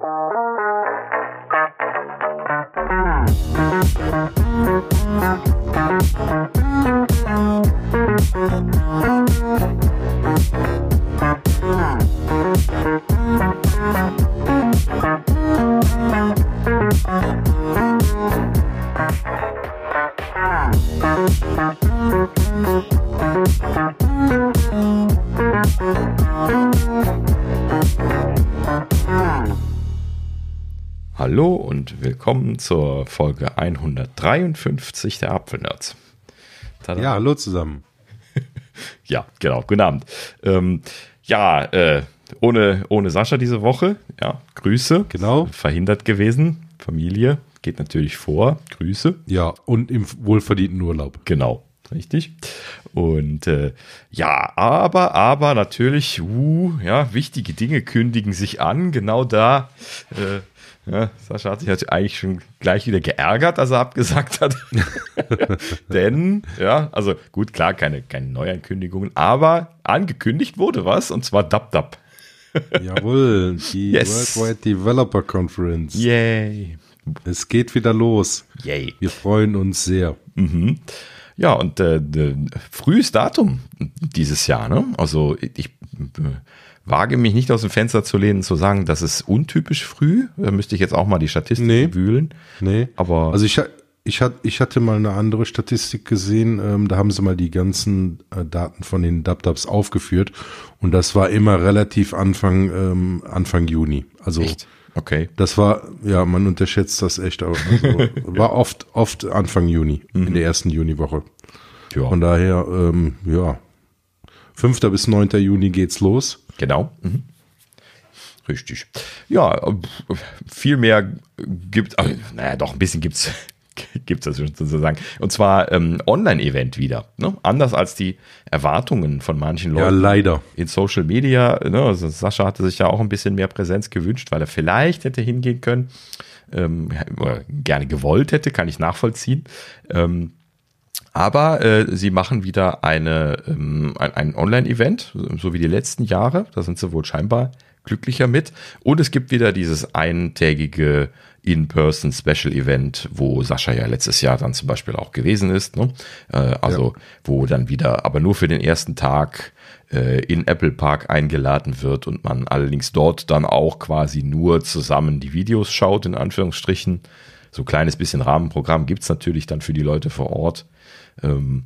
Hallo willkommen zur Folge 153 der Apfelnerds. Tada. Ja, hallo zusammen. ja, genau, guten Abend. Ähm, ja, äh, ohne, ohne Sascha diese Woche. Ja, Grüße. Genau. Verhindert gewesen. Familie geht natürlich vor. Grüße. Ja, und im wohlverdienten Urlaub. Genau, richtig. Und äh, ja, aber, aber natürlich, uh, ja, wichtige Dinge kündigen sich an. Genau da äh, ja, Sascha hat sich halt eigentlich schon gleich wieder geärgert, als er abgesagt hat. Denn, ja, also gut, klar, keine, keine Neuankündigungen, aber angekündigt wurde was und zwar DubDub. Jawohl, die yes. Worldwide Developer Conference. Yay. Es geht wieder los. Yay. Wir freuen uns sehr. Mhm. Ja, und äh, frühes Datum dieses Jahr, ne? Also ich wage mich nicht aus dem Fenster zu lehnen, zu sagen, das ist untypisch früh. Da müsste ich jetzt auch mal die Statistik nee, wühlen. Nee. Aber also ich, ich, ich hatte mal eine andere Statistik gesehen. Ähm, da haben sie mal die ganzen äh, Daten von den Dubdubs aufgeführt. Und das war immer relativ Anfang, ähm, Anfang Juni. Also echt? Okay. Das war, ja, man unterschätzt das echt, aber also, war oft, oft Anfang Juni, mhm. in der ersten Juniwoche. Ja. Von daher, ähm, ja, 5. bis 9. Juni geht's los. Genau. Mhm. Richtig. Ja, viel mehr gibt, also, naja, doch ein bisschen gibt's gibt es sozusagen. Und zwar ähm, Online-Event wieder. Ne? Anders als die Erwartungen von manchen Leuten. Ja, leider. In Social Media. Ne? Also Sascha hatte sich ja auch ein bisschen mehr Präsenz gewünscht, weil er vielleicht hätte hingehen können. Ähm, gerne gewollt hätte, kann ich nachvollziehen. Ähm, aber äh, sie machen wieder eine, ähm, ein, ein Online-Event, so wie die letzten Jahre. Da sind sie wohl scheinbar glücklicher mit. Und es gibt wieder dieses eintägige In-Person Special Event, wo Sascha ja letztes Jahr dann zum Beispiel auch gewesen ist. Ne? Äh, also ja. wo dann wieder, aber nur für den ersten Tag äh, in Apple Park eingeladen wird und man allerdings dort dann auch quasi nur zusammen die Videos schaut, in Anführungsstrichen. So ein kleines bisschen Rahmenprogramm gibt's natürlich dann für die Leute vor Ort. Ähm,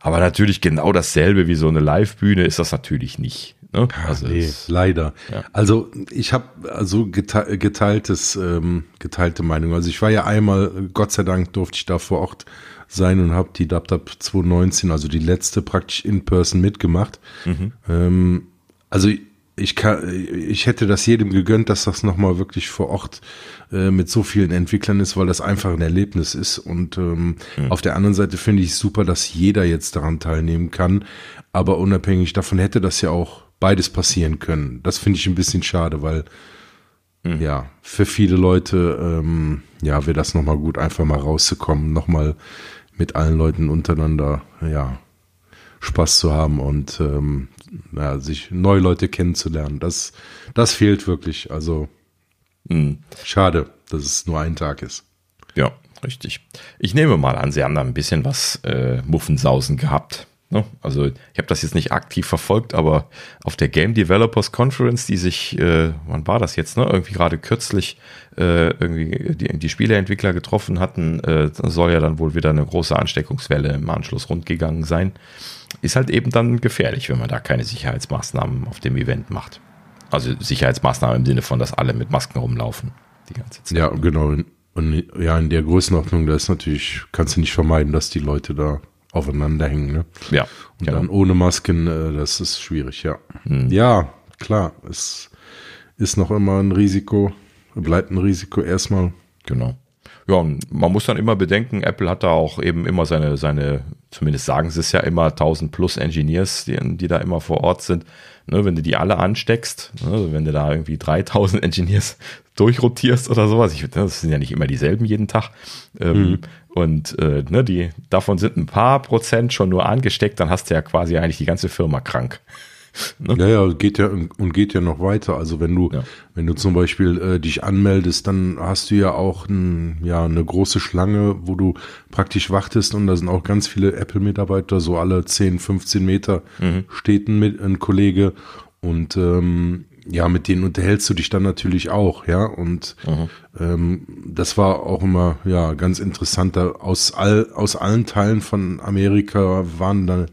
aber natürlich genau dasselbe wie so eine Live-Bühne ist das natürlich nicht. Ne? Also nee, es, leider. Ja. Also ich habe also geteiltes, ähm, geteilte Meinung. Also ich war ja einmal, Gott sei Dank durfte ich da vor Ort sein und habe die DubDub 2019, also die letzte praktisch in Person mitgemacht. Mhm. Ähm, also ich kann, ich hätte das jedem gegönnt, dass das nochmal wirklich vor Ort äh, mit so vielen Entwicklern ist, weil das einfach ein Erlebnis ist. Und ähm, mhm. auf der anderen Seite finde ich super, dass jeder jetzt daran teilnehmen kann. Aber unabhängig davon hätte das ja auch beides passieren können. Das finde ich ein bisschen schade, weil mhm. ja, für viele Leute, ähm, ja, wäre das nochmal gut, einfach mal rauszukommen, nochmal mit allen Leuten untereinander, ja, Spaß zu haben und ähm, ja, sich neue Leute kennenzulernen. Das, das fehlt wirklich. Also mhm. schade, dass es nur ein Tag ist. Ja, richtig. Ich nehme mal an, Sie haben da ein bisschen was äh, Muffensausen gehabt. Ne? Also ich habe das jetzt nicht aktiv verfolgt, aber auf der Game Developers Conference, die sich, äh, wann war das jetzt, ne? Irgendwie gerade kürzlich äh, irgendwie die, die Spieleentwickler getroffen hatten, äh, soll ja dann wohl wieder eine große Ansteckungswelle im Anschluss rundgegangen sein. Ist halt eben dann gefährlich, wenn man da keine Sicherheitsmaßnahmen auf dem Event macht. Also Sicherheitsmaßnahmen im Sinne von, dass alle mit Masken rumlaufen die ganze Zeit. Ja, genau. Und ja, in der Größenordnung, da ist natürlich, kannst du nicht vermeiden, dass die Leute da aufeinander hängen. Ne? Ja. Und genau. dann ohne Masken, äh, das ist schwierig, ja. Mhm. Ja, klar, es ist noch immer ein Risiko, bleibt ein Risiko erstmal. Genau. Ja, man muss dann immer bedenken, Apple hat da auch eben immer seine, seine, zumindest sagen sie es ja immer, 1000 plus Engineers, die, die da immer vor Ort sind. Ne, wenn du die alle ansteckst, ne, wenn du da irgendwie 3000 Engineers durchrotierst oder sowas, ich, das sind ja nicht immer dieselben jeden Tag. Ähm, mhm. Und äh, ne, die, davon sind ein paar Prozent schon nur angesteckt, dann hast du ja quasi eigentlich die ganze Firma krank. Ne? Ja, ja, geht ja und geht ja noch weiter. Also wenn du, ja. wenn du zum Beispiel äh, dich anmeldest, dann hast du ja auch ein, ja, eine große Schlange, wo du praktisch wartest und da sind auch ganz viele Apple-Mitarbeiter, so alle 10, 15 Meter mhm. steht ein, ein Kollege und ähm, ja, mit denen unterhältst du dich dann natürlich auch, ja. Und mhm. ähm, das war auch immer ja ganz interessant. Da aus all aus allen Teilen von Amerika waren dann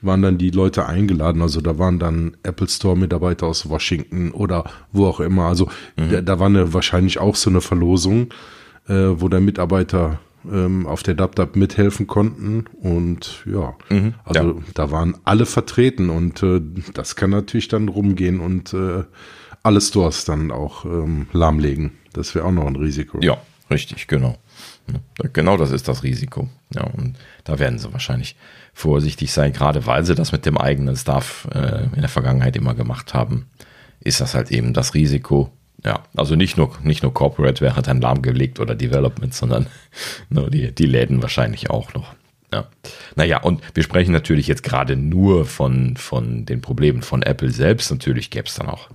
waren dann die Leute eingeladen. Also da waren dann Apple Store Mitarbeiter aus Washington oder wo auch immer. Also mhm. da, da war eine wahrscheinlich auch so eine Verlosung, äh, wo der Mitarbeiter ähm, auf der DubDub mithelfen konnten. Und ja, mhm, also ja. da waren alle vertreten und äh, das kann natürlich dann rumgehen und äh, alle Stores dann auch ähm, lahmlegen. Das wäre auch noch ein Risiko. Ja, richtig, genau. Genau das ist das Risiko. Ja, und da werden sie wahrscheinlich vorsichtig sein, gerade weil sie das mit dem eigenen Staff äh, in der Vergangenheit immer gemacht haben, ist das halt eben das Risiko, ja, also nicht nur, nicht nur Corporate wäre dann lahmgelegt oder Development, sondern nur die, die Läden wahrscheinlich auch noch. Ja. Naja, und wir sprechen natürlich jetzt gerade nur von, von den Problemen von Apple selbst. Natürlich gäbe es dann auch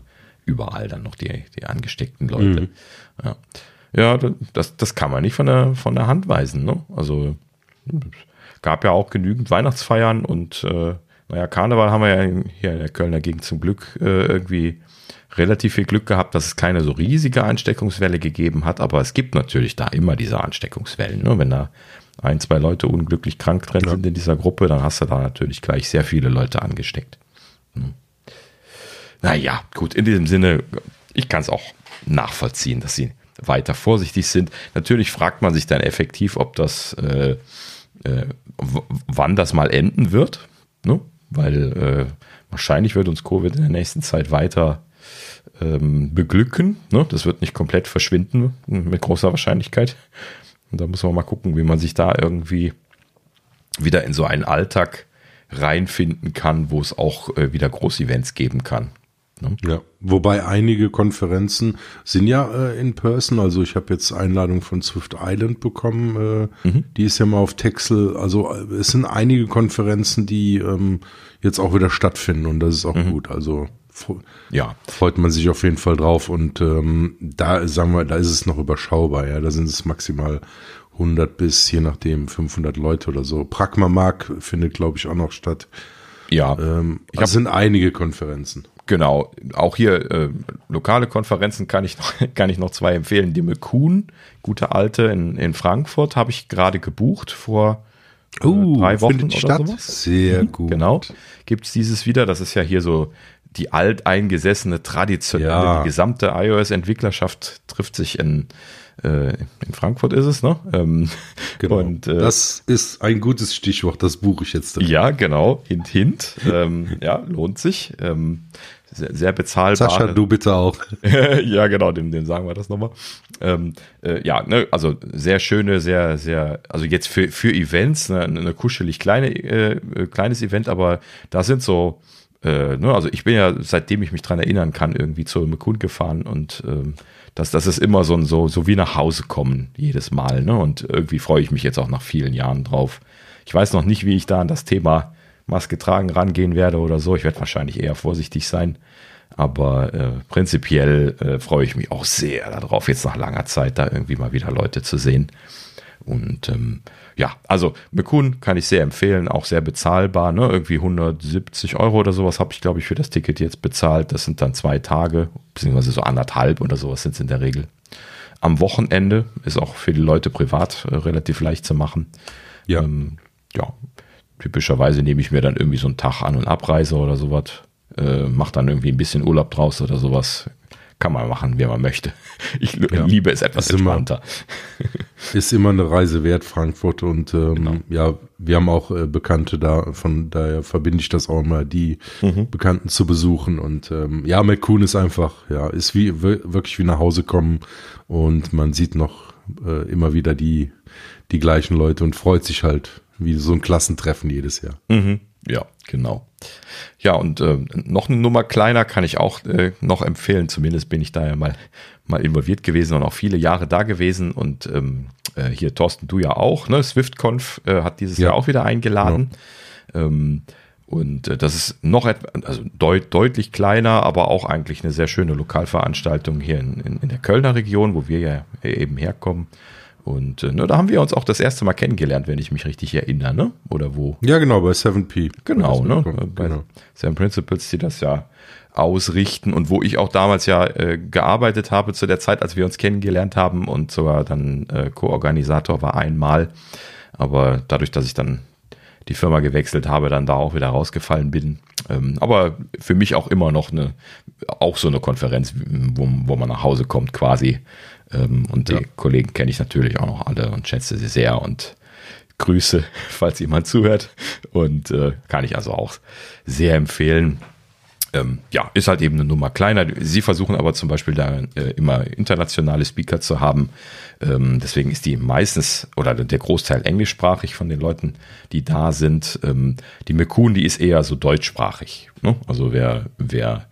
überall dann noch die, die angesteckten Leute. Mhm. Ja, ja das, das kann man nicht von der, von der Hand weisen. Ne? Also gab ja auch genügend Weihnachtsfeiern und äh, naja, Karneval haben wir ja hier in der Kölner Gegend zum Glück äh, irgendwie relativ viel Glück gehabt, dass es keine so riesige Ansteckungswelle gegeben hat, aber es gibt natürlich da immer diese Ansteckungswellen. Ne? Wenn da ein, zwei Leute unglücklich krank drin ja. sind in dieser Gruppe, dann hast du da natürlich gleich sehr viele Leute angesteckt. Hm. Naja, gut, in diesem Sinne, ich kann es auch nachvollziehen, dass sie weiter vorsichtig sind. Natürlich fragt man sich dann effektiv, ob das, äh, äh, wann das mal enden wird, ne? weil äh, wahrscheinlich wird uns Covid in der nächsten Zeit weiter ähm, beglücken. Ne? Das wird nicht komplett verschwinden mit großer Wahrscheinlichkeit. Und da muss man mal gucken, wie man sich da irgendwie wieder in so einen Alltag reinfinden kann, wo es auch äh, wieder Großevents geben kann. Ne? Ja, wobei einige Konferenzen sind ja äh, in Person. Also ich habe jetzt Einladung von Swift Island bekommen. Äh, mhm. Die ist ja mal auf Texel. Also äh, es sind einige Konferenzen, die ähm, jetzt auch wieder stattfinden und das ist auch mhm. gut. Also ja. freut man sich auf jeden Fall drauf. Und ähm, da sagen wir, da ist es noch überschaubar. Ja, da sind es maximal 100 bis je nachdem 500 Leute oder so. Pragma Mark findet, glaube ich, auch noch statt. Ja, ähm, ich das sind einige Konferenzen. Genau, auch hier äh, lokale Konferenzen kann ich noch, kann ich noch zwei empfehlen. Die McCoon, gute alte in, in Frankfurt, habe ich gerade gebucht vor äh, uh, drei Wochen oder statt? sowas. Sehr mhm, gut. Genau, gibt es dieses wieder. Das ist ja hier so die alteingesessene, traditionelle, ja. die gesamte iOS-Entwicklerschaft trifft sich in, äh, in Frankfurt ist es, ne? Ähm, genau. Und, äh, das ist ein gutes Stichwort, das buche ich jetzt. Dann. Ja, genau, hint, hint. ähm, ja, lohnt sich. Ähm, sehr, sehr bezahlbar. Sascha, du bitte auch. ja, genau, dem, dem sagen wir das nochmal. Ähm, äh, ja, ne, also sehr schöne, sehr, sehr, also jetzt für, für Events, ne, eine kuschelig kleine, äh, kleines Event, aber da sind so äh, ne, also ich bin ja, seitdem ich mich dran erinnern kann, irgendwie zur McCune gefahren und ähm, das, das ist immer so, so, so wie nach Hause kommen, jedes Mal. Ne? Und irgendwie freue ich mich jetzt auch nach vielen Jahren drauf. Ich weiß noch nicht, wie ich da an das Thema Maske tragen rangehen werde oder so. Ich werde wahrscheinlich eher vorsichtig sein. Aber äh, prinzipiell äh, freue ich mich auch sehr darauf, jetzt nach langer Zeit da irgendwie mal wieder Leute zu sehen. Und ähm, ja, also McCoon kann ich sehr empfehlen, auch sehr bezahlbar. Ne? Irgendwie 170 Euro oder sowas habe ich, glaube ich, für das Ticket jetzt bezahlt. Das sind dann zwei Tage, beziehungsweise so anderthalb oder sowas sind es in der Regel. Am Wochenende ist auch für die Leute privat äh, relativ leicht zu machen. Ja. Ähm, ja, typischerweise nehme ich mir dann irgendwie so einen Tag An- und Abreise oder sowas. Äh, mache dann irgendwie ein bisschen Urlaub draus oder sowas kann man machen, wie man möchte. Ich ja. liebe es etwas ist entspannter. Immer, ist immer eine Reise wert, Frankfurt. Und ähm, genau. ja, wir haben auch äh, Bekannte da, von daher verbinde ich das auch immer, die mhm. Bekannten zu besuchen. Und ähm, ja, McCoon ist einfach, ja, ist wie wirklich wie nach Hause kommen und man sieht noch äh, immer wieder die, die gleichen Leute und freut sich halt wie so ein Klassentreffen jedes Jahr. Mhm. Ja, genau. Ja, und äh, noch eine Nummer kleiner kann ich auch äh, noch empfehlen. Zumindest bin ich da ja mal, mal involviert gewesen und auch viele Jahre da gewesen. Und ähm, äh, hier, Thorsten, du ja auch, ne? SwiftConf äh, hat dieses ja. Jahr auch wieder eingeladen. Ja. Ähm, Und äh, das ist noch also deut, deutlich kleiner, aber auch eigentlich eine sehr schöne Lokalveranstaltung hier in, in, in der Kölner Region, wo wir ja eben herkommen. Und äh, ne, da haben wir uns auch das erste Mal kennengelernt, wenn ich mich richtig erinnere, ne? Oder wo? Ja, genau, bei 7P. Genau, ne? Bei genau. Seven Principles, die das ja ausrichten und wo ich auch damals ja äh, gearbeitet habe zu der Zeit, als wir uns kennengelernt haben und sogar dann äh, Co-Organisator war einmal. Aber dadurch, dass ich dann die Firma gewechselt habe, dann da auch wieder rausgefallen bin. Ähm, aber für mich auch immer noch eine, auch so eine Konferenz, wo, wo man nach Hause kommt quasi. Ähm, und die ja. Kollegen kenne ich natürlich auch noch alle und schätze sie sehr und Grüße, falls jemand zuhört. Und äh, kann ich also auch sehr empfehlen. Ähm, ja, ist halt eben eine Nummer kleiner. Sie versuchen aber zum Beispiel da äh, immer internationale Speaker zu haben. Ähm, deswegen ist die meistens oder der Großteil englischsprachig von den Leuten, die da sind. Ähm, die Mekun, die ist eher so deutschsprachig. Ne? Also wer, wer,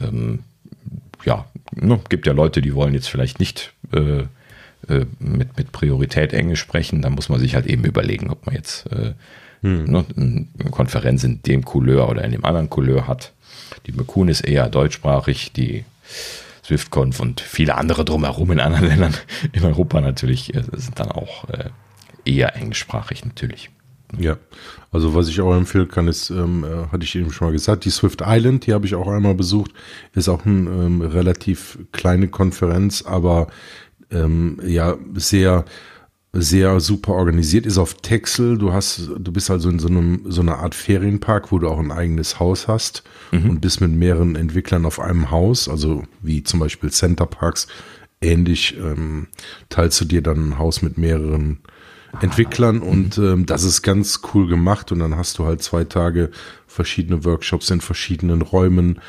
ähm, ja, ne? gibt ja Leute, die wollen jetzt vielleicht nicht äh, äh, mit, mit Priorität Englisch sprechen. Da muss man sich halt eben überlegen, ob man jetzt äh, hm. ne, eine Konferenz in dem Couleur oder in dem anderen Couleur hat. Die Mekun ist eher deutschsprachig, die SwiftConf und viele andere drumherum in anderen Ländern in Europa natürlich äh, sind dann auch äh, eher englischsprachig natürlich. Ja, also was ich auch empfehlen kann, ist, ähm, äh, hatte ich eben schon mal gesagt, die Swift Island, die habe ich auch einmal besucht, ist auch eine ähm, relativ kleine Konferenz, aber ähm, ja, sehr sehr super organisiert, ist auf Texel. Du hast, du bist also in so einem, so einer Art Ferienpark, wo du auch ein eigenes Haus hast mhm. und bist mit mehreren Entwicklern auf einem Haus, also wie zum Beispiel Center Parks. Ähnlich ähm, teilst du dir dann ein Haus mit mehreren Entwicklern und ähm, das ist ganz cool gemacht und dann hast du halt zwei Tage verschiedene Workshops in verschiedenen Räumen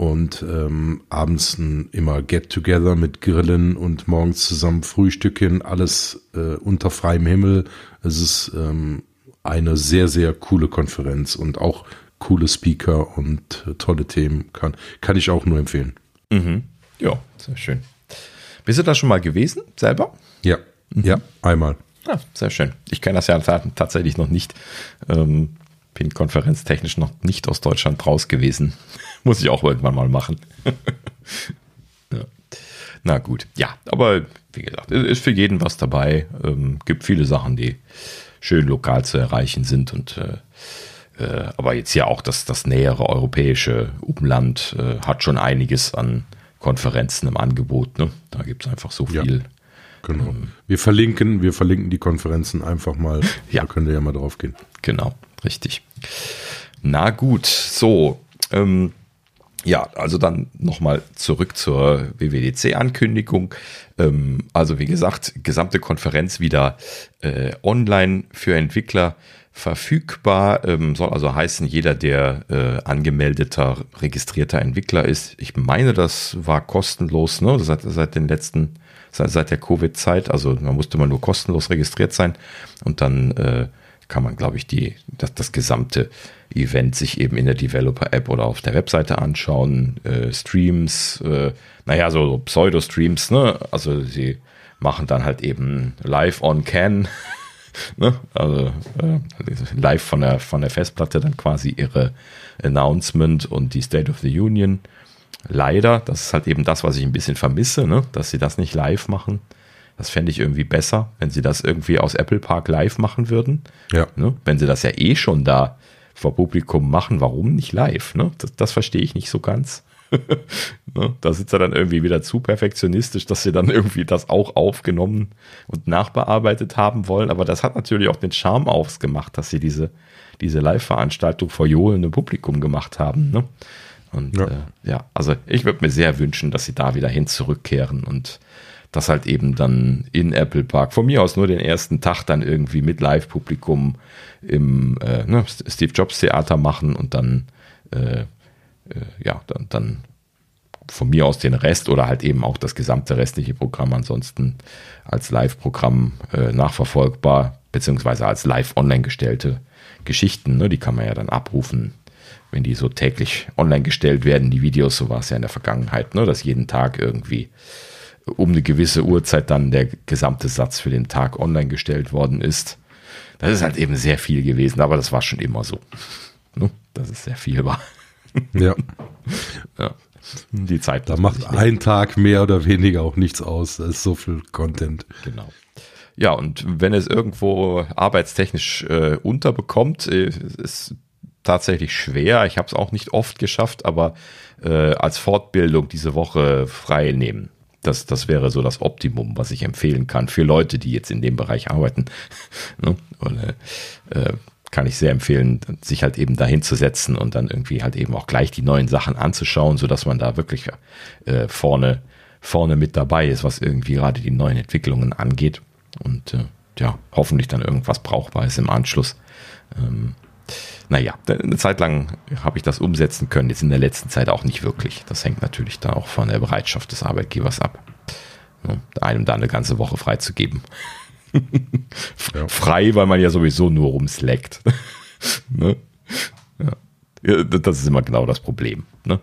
und ähm, abends ein, immer Get-Together mit Grillen und morgens zusammen Frühstücken, alles äh, unter freiem Himmel. Es ist ähm, eine sehr, sehr coole Konferenz und auch coole Speaker und äh, tolle Themen. Kann, kann ich auch nur empfehlen. Mhm. Ja, sehr schön. Bist du da schon mal gewesen, selber? Ja, mhm. ja, einmal. Ah, sehr schön. Ich kenne das ja tatsächlich noch nicht. Ähm, bin konferenztechnisch noch nicht aus Deutschland raus gewesen. Muss ich auch irgendwann mal machen. ja. Na gut, ja, aber wie gesagt, ist für jeden was dabei. Ähm, gibt viele Sachen, die schön lokal zu erreichen sind und äh, äh, aber jetzt ja auch das, das nähere europäische Umland äh, hat schon einiges an Konferenzen im Angebot. Ne? Da gibt es einfach so viel. Ja, genau. Ähm, wir verlinken, wir verlinken die Konferenzen einfach mal. Ja. Da könnt ihr ja mal drauf gehen. Genau, richtig. Na gut, so. Ähm, ja, also dann nochmal zurück zur WWDC-Ankündigung. Ähm, also wie gesagt, gesamte Konferenz wieder äh, online für Entwickler verfügbar. Ähm, soll also heißen, jeder, der äh, angemeldeter, registrierter Entwickler ist. Ich meine, das war kostenlos, ne? Seit, seit den letzten, seit, seit der Covid-Zeit. Also man musste mal nur kostenlos registriert sein und dann äh, kann man, glaube ich, die, das, das gesamte Event sich eben in der Developer-App oder auf der Webseite anschauen. Äh, Streams, äh, naja, so, so Pseudo-Streams, ne? Also sie machen dann halt eben live on can, ne? Also äh, live von der, von der Festplatte dann quasi ihre Announcement und die State of the Union. Leider, das ist halt eben das, was ich ein bisschen vermisse, ne? dass sie das nicht live machen. Das fände ich irgendwie besser, wenn sie das irgendwie aus Apple Park live machen würden. Ja. Ne? Wenn sie das ja eh schon da vor Publikum machen, warum nicht live? Ne? Das, das verstehe ich nicht so ganz. ne? Da sind sie dann irgendwie wieder zu perfektionistisch, dass sie dann irgendwie das auch aufgenommen und nachbearbeitet haben wollen. Aber das hat natürlich auch den Charme ausgemacht, dass sie diese, diese Live-Veranstaltung vor johlendem Publikum gemacht haben. Ne? Und ja. Äh, ja, also ich würde mir sehr wünschen, dass sie da wieder hin zurückkehren und das halt eben dann in Apple Park, von mir aus nur den ersten Tag dann irgendwie mit Live-Publikum im äh, ne, Steve Jobs Theater machen und dann, äh, äh, ja, dann, dann von mir aus den Rest oder halt eben auch das gesamte restliche Programm ansonsten als Live-Programm äh, nachverfolgbar, beziehungsweise als live online gestellte Geschichten, ne, die kann man ja dann abrufen, wenn die so täglich online gestellt werden, die Videos, so war es ja in der Vergangenheit, ne, dass jeden Tag irgendwie um eine gewisse Uhrzeit dann der gesamte Satz für den Tag online gestellt worden ist. Das ist halt eben sehr viel gewesen, aber das war schon immer so. Ne? dass es sehr viel war. Ja. ja. Die Zeit. Da macht ein Tag mehr oder weniger auch nichts aus. Da ist so viel Content. Genau. Ja, und wenn es irgendwo arbeitstechnisch äh, unterbekommt, äh, ist tatsächlich schwer. Ich habe es auch nicht oft geschafft, aber äh, als Fortbildung diese Woche frei nehmen. Das, das wäre so das Optimum, was ich empfehlen kann für Leute, die jetzt in dem Bereich arbeiten. ne? Und, äh, äh, kann ich sehr empfehlen, sich halt eben dahin zu setzen und dann irgendwie halt eben auch gleich die neuen Sachen anzuschauen, so dass man da wirklich äh, vorne, vorne mit dabei ist, was irgendwie gerade die neuen Entwicklungen angeht. Und äh, ja, hoffentlich dann irgendwas Brauchbares im Anschluss. Ähm, naja, eine Zeit lang habe ich das umsetzen können, jetzt in der letzten Zeit auch nicht wirklich. Das hängt natürlich da auch von der Bereitschaft des Arbeitgebers ab. Ne, einem da eine ganze Woche freizugeben. ja. Frei, weil man ja sowieso nur rumslackt. ne? ja. Das ist immer genau das Problem. Ne?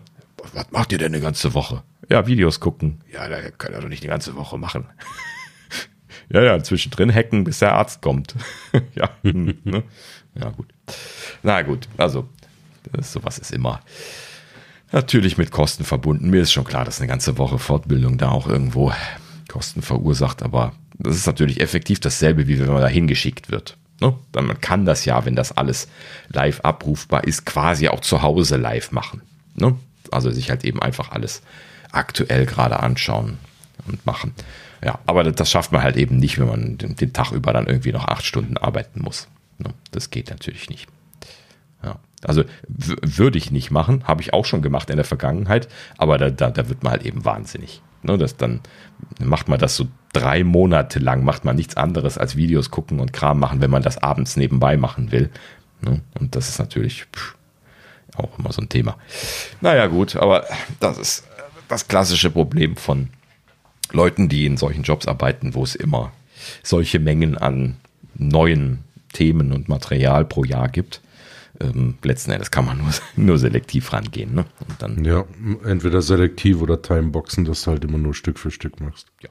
Was macht ihr denn eine ganze Woche? Ja, Videos gucken. Ja, da könnt ihr doch nicht die ganze Woche machen. ja, ja, zwischendrin hacken, bis der Arzt kommt. ja, ne? Ja, gut. Na gut, also sowas ist immer natürlich mit Kosten verbunden. Mir ist schon klar, dass eine ganze Woche Fortbildung da auch irgendwo Kosten verursacht, aber das ist natürlich effektiv dasselbe, wie wenn man da hingeschickt wird. Ne? Man kann das ja, wenn das alles live abrufbar ist, quasi auch zu Hause live machen. Ne? Also sich halt eben einfach alles aktuell gerade anschauen und machen. Ja, aber das schafft man halt eben nicht, wenn man den, Tag über dann irgendwie noch acht Stunden arbeiten muss. Ne? Das geht natürlich nicht. Ja. Also würde ich nicht machen, habe ich auch schon gemacht in der Vergangenheit, aber da, da, da wird man halt eben wahnsinnig. Ne, das dann macht man das so drei Monate lang, macht man nichts anderes als Videos gucken und Kram machen, wenn man das abends nebenbei machen will. Ne? Und das ist natürlich pff, auch immer so ein Thema. Naja, gut, aber das ist das klassische Problem von Leuten, die in solchen Jobs arbeiten, wo es immer solche Mengen an neuen Themen und Material pro Jahr gibt ähm, letzten Endes kann man nur, nur selektiv rangehen. Ne? Und dann, ja, entweder selektiv oder Timeboxen, dass du halt immer nur Stück für Stück machst. Ja.